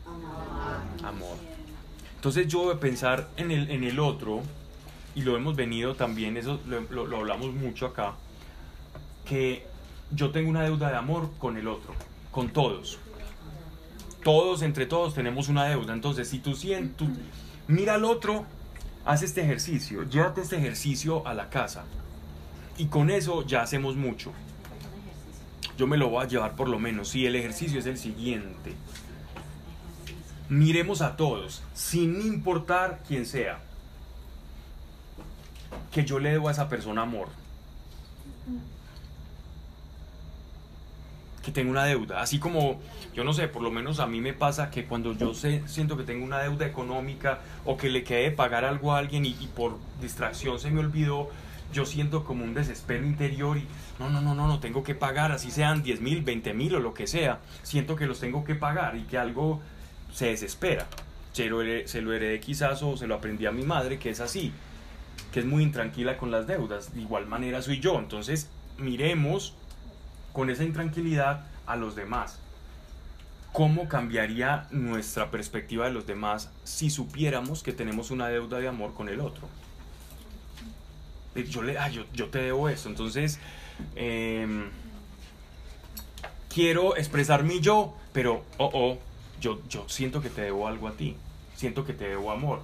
Amor. Entonces yo pensar en el, en el otro, y lo hemos venido también, eso lo, lo- lo hablamos mucho acá, que yo tengo una deuda de amor con el otro, con todos. Todos, entre todos, tenemos una deuda. Entonces, si tú sientes, mira al otro, haz este ejercicio, llévate este ejercicio a la casa. Y con eso ya hacemos mucho. Yo me lo voy a llevar por lo menos. Si el ejercicio es el siguiente. Miremos a todos, sin importar quién sea, que yo le debo a esa persona amor. Que tengo una deuda. Así como, yo no sé, por lo menos a mí me pasa que cuando yo sé, siento que tengo una deuda económica o que le quede de pagar algo a alguien y, y por distracción se me olvidó, yo siento como un desespero interior y no, no, no, no, no, tengo que pagar, así sean 10 mil, 20 mil o lo que sea, siento que los tengo que pagar y que algo se desespera. Se lo, heredé, se lo heredé quizás o se lo aprendí a mi madre que es así, que es muy intranquila con las deudas. De igual manera soy yo. Entonces miremos con esa intranquilidad a los demás. ¿Cómo cambiaría nuestra perspectiva de los demás si supiéramos que tenemos una deuda de amor con el otro? Eh, Yo, le, ah, yo, yo te debo esto. Entonces, em, quiero expresar mi yo, pero, oh, oh, yo, yo siento que te debo algo a ti. Siento que te debo amor.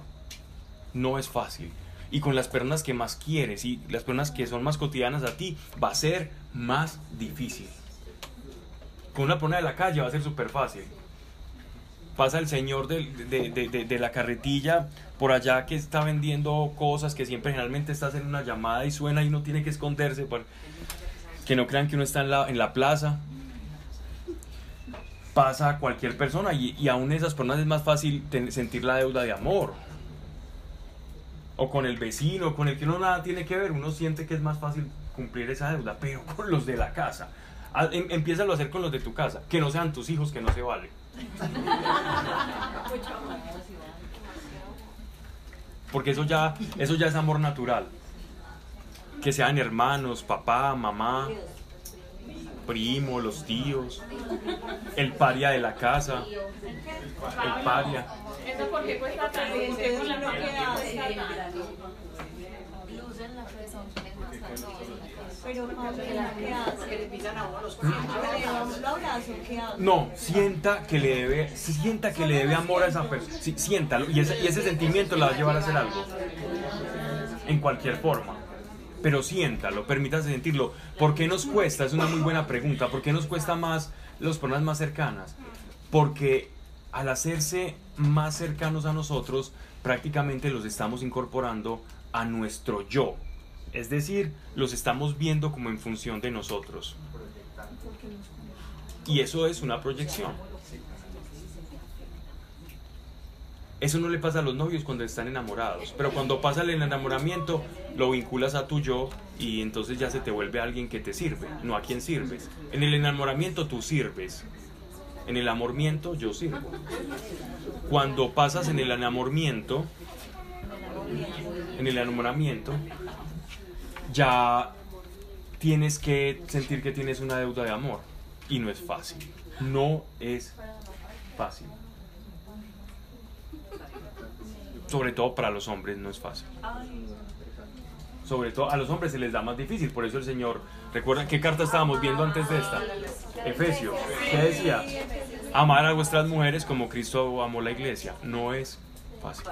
No es fácil. Y con las personas que más quieres y las personas que son más cotidianas a ti, va a ser más difícil. Con una persona de la calle va a ser súper fácil. Pasa el señor de, de- de- de la carretilla por allá que está vendiendo cosas que siempre generalmente está haciendo una llamada y suena y uno tiene que esconderse para que no crean que uno está en la, en la plaza. Pasa a cualquier persona y, y aún esas personas es más fácil ten- sentir la deuda de amor. O con el vecino, con el que uno nada tiene que ver, uno siente que es más fácil cumplir esa deuda, pero con los de la casa. Ah, em- Empiézalo a hacer con los de tu casa, que no sean tus hijos, que no se vale. Porque eso ya, eso ya es amor natural. Que sean hermanos, papá, mamá, primo, los tíos, el paria de la casa, el paria. Eso porque cuesta tanto, porque con la familia cuesta tanto. Luz en la presión es más tanto. Pero Paulina, ¿qué hace? Que le pisan a uno los A ver, le da un abrazo, ¿qué hace? No, sienta que le debe, sienta que le debe amor a esa persona. Sí, siéntalo. Y ese, y ese sentimiento la va a llevar a hacer algo. En cualquier forma. Pero siéntalo, permítase sentirlo. ¿Por qué nos cuesta? Es una muy buena pregunta. ¿Por qué nos cuesta más las personas más cercanas? Porque al hacerse más cercanos a nosotros, prácticamente los estamos incorporando a nuestro yo. Es decir, los estamos viendo como en función de nosotros. Y eso es una proyección. Eso no le pasa a los novios cuando están enamorados, pero cuando pasa el enamoramiento lo vinculas a tu yo y entonces ya se te vuelve alguien que te sirve, no a quien sirves. En el enamoramiento tú sirves, en el amormiento yo sirvo. Cuando pasas en el enamoramiento, en el enamoramiento, ya tienes que sentir que tienes una deuda de amor y no es fácil. No es fácil. Sobre todo para los hombres no es fácil. Sobre todo a los hombres se les da más difícil, por eso el Señor, ¿recuerdan qué carta estábamos viendo antes de esta? Efesios. ¿Qué decía? Amar a vuestras mujeres como Cristo amó la iglesia. No es fácil.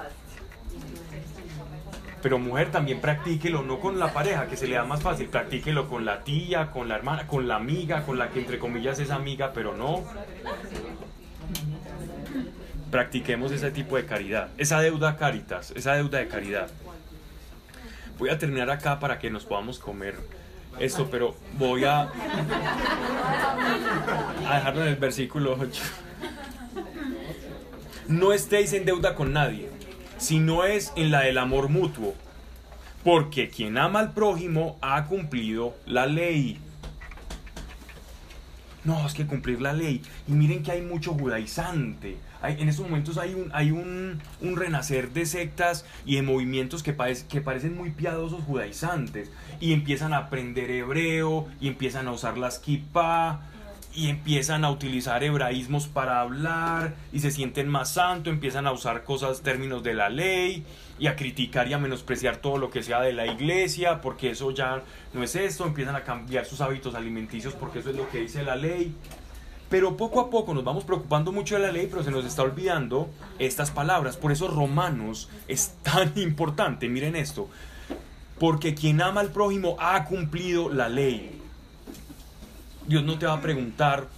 Pero mujer también practíquelo, no con la pareja, que se le da más fácil, practíquelo con la tía, con la hermana, con la amiga, con la que entre comillas es amiga, pero no. Practiquemos ese tipo de caridad, esa deuda caritas, esa deuda de caridad. Voy a terminar acá para que nos podamos comer esto, pero voy a, a dejarlo en el versículo 8. No estéis en deuda con nadie, si no es en la del amor mutuo, porque quien ama al prójimo ha cumplido la ley. No, es que cumplir la ley. Y miren que hay mucho judaizante. Hay, en estos momentos hay, un, hay un, un renacer de sectas y de movimientos que, que parecen muy piadosos judaizantes. Y empiezan a aprender hebreo, y empiezan a usar las kippah, y empiezan a utilizar hebraísmos para hablar, y se sienten más santos, empiezan a usar cosas, términos de la ley, y a criticar y a menospreciar todo lo que sea de la iglesia, porque eso ya no es esto, empiezan a cambiar sus hábitos alimenticios porque eso es lo que dice la ley. Pero poco a poco nos vamos preocupando mucho de la ley, pero se nos está olvidando estas palabras. Por eso Romanos es tan importante. Miren esto. Porque quien ama al prójimo ha cumplido la ley. Dios no te va a preguntar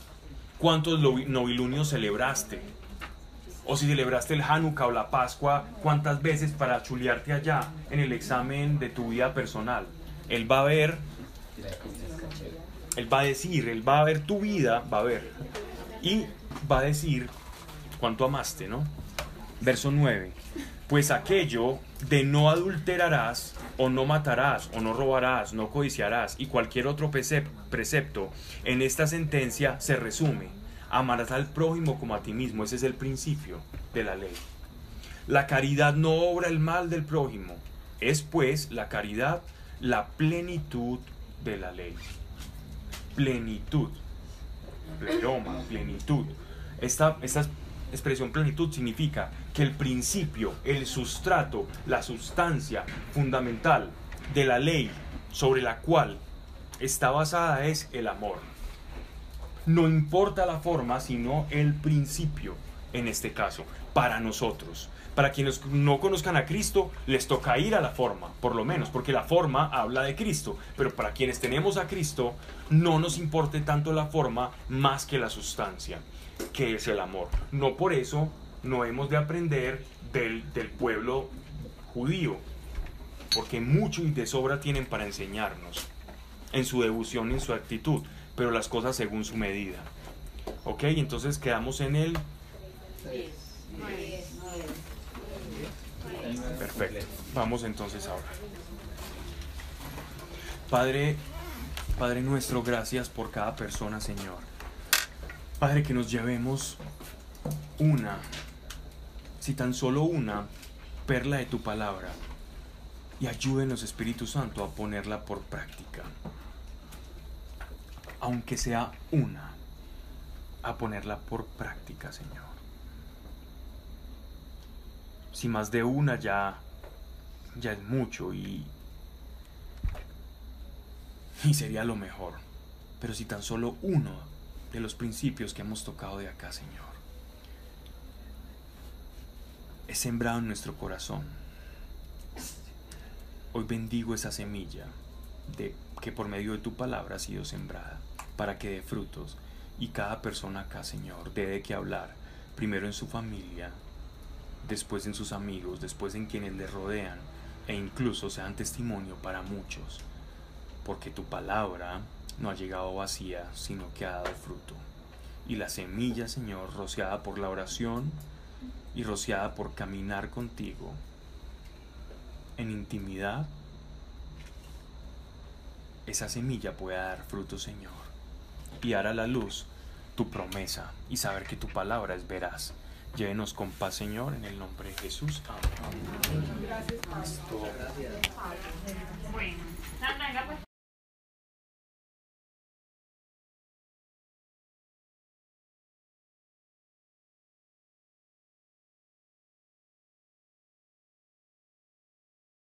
cuántos novilunios celebraste. O si celebraste el Hanukkah o la Pascua, cuántas veces para chulearte allá en el examen de tu vida personal. Él va a ver, él va a decir, él va a ver tu vida, va a ver. Y va a decir cuánto amaste, ¿no? Verso 9. Pues aquello de no adulterarás, o no matarás, o no robarás, no codiciarás, y cualquier otro precep- precepto en esta sentencia se resume. Amarás al prójimo como a ti mismo. Ese es el principio de la ley. La caridad no obra el mal del prójimo. Es pues la caridad la plenitud de la ley. Plenitud. Pleroma, plenitud. Esta, esta expresión plenitud significa que el principio, el sustrato, la sustancia fundamental de la ley sobre la cual está basada es el amor. No importa la forma, sino el principio, en este caso, para nosotros. Para quienes no conozcan a Cristo, les toca ir a la forma, por lo menos, porque la forma habla de Cristo. Pero para quienes tenemos a Cristo, no nos importe tanto la forma más que la sustancia, que es el amor. No por eso no hemos de aprender del, del pueblo judío, porque mucho y de sobra tienen para enseñarnos en su devoción y en su actitud, pero las cosas según su medida. ¿Ok? Entonces quedamos en el... Perfecto. Vamos entonces ahora. Padre, Padre nuestro, gracias por cada persona, Señor. Padre, que nos llevemos una, si tan solo una, perla de tu palabra y ayúdenos, Espíritu Santo, a ponerla por práctica. Aunque sea una, a ponerla por práctica, Señor. Si más de una ya, ya es mucho y, y sería lo mejor. Pero si tan solo uno de los principios que hemos tocado de acá, Señor, es sembrado en nuestro corazón. Hoy bendigo esa semilla de que por medio de tu palabra ha sido sembrada para que dé frutos y cada persona acá, Señor, dé de qué hablar, primero en su familia, después en sus amigos, después en quienes le rodean e incluso sean testimonio para muchos, porque tu palabra no ha llegado vacía, sino que ha dado fruto. Y la semilla, Señor, rociada por la oración y rociada por caminar contigo en intimidad, esa semilla pueda dar fruto, Señor, y dar a la luz tu promesa y saber que tu palabra es veraz. Llévenos con paz, Señor, en el nombre de Jesús. Amén. Gracias,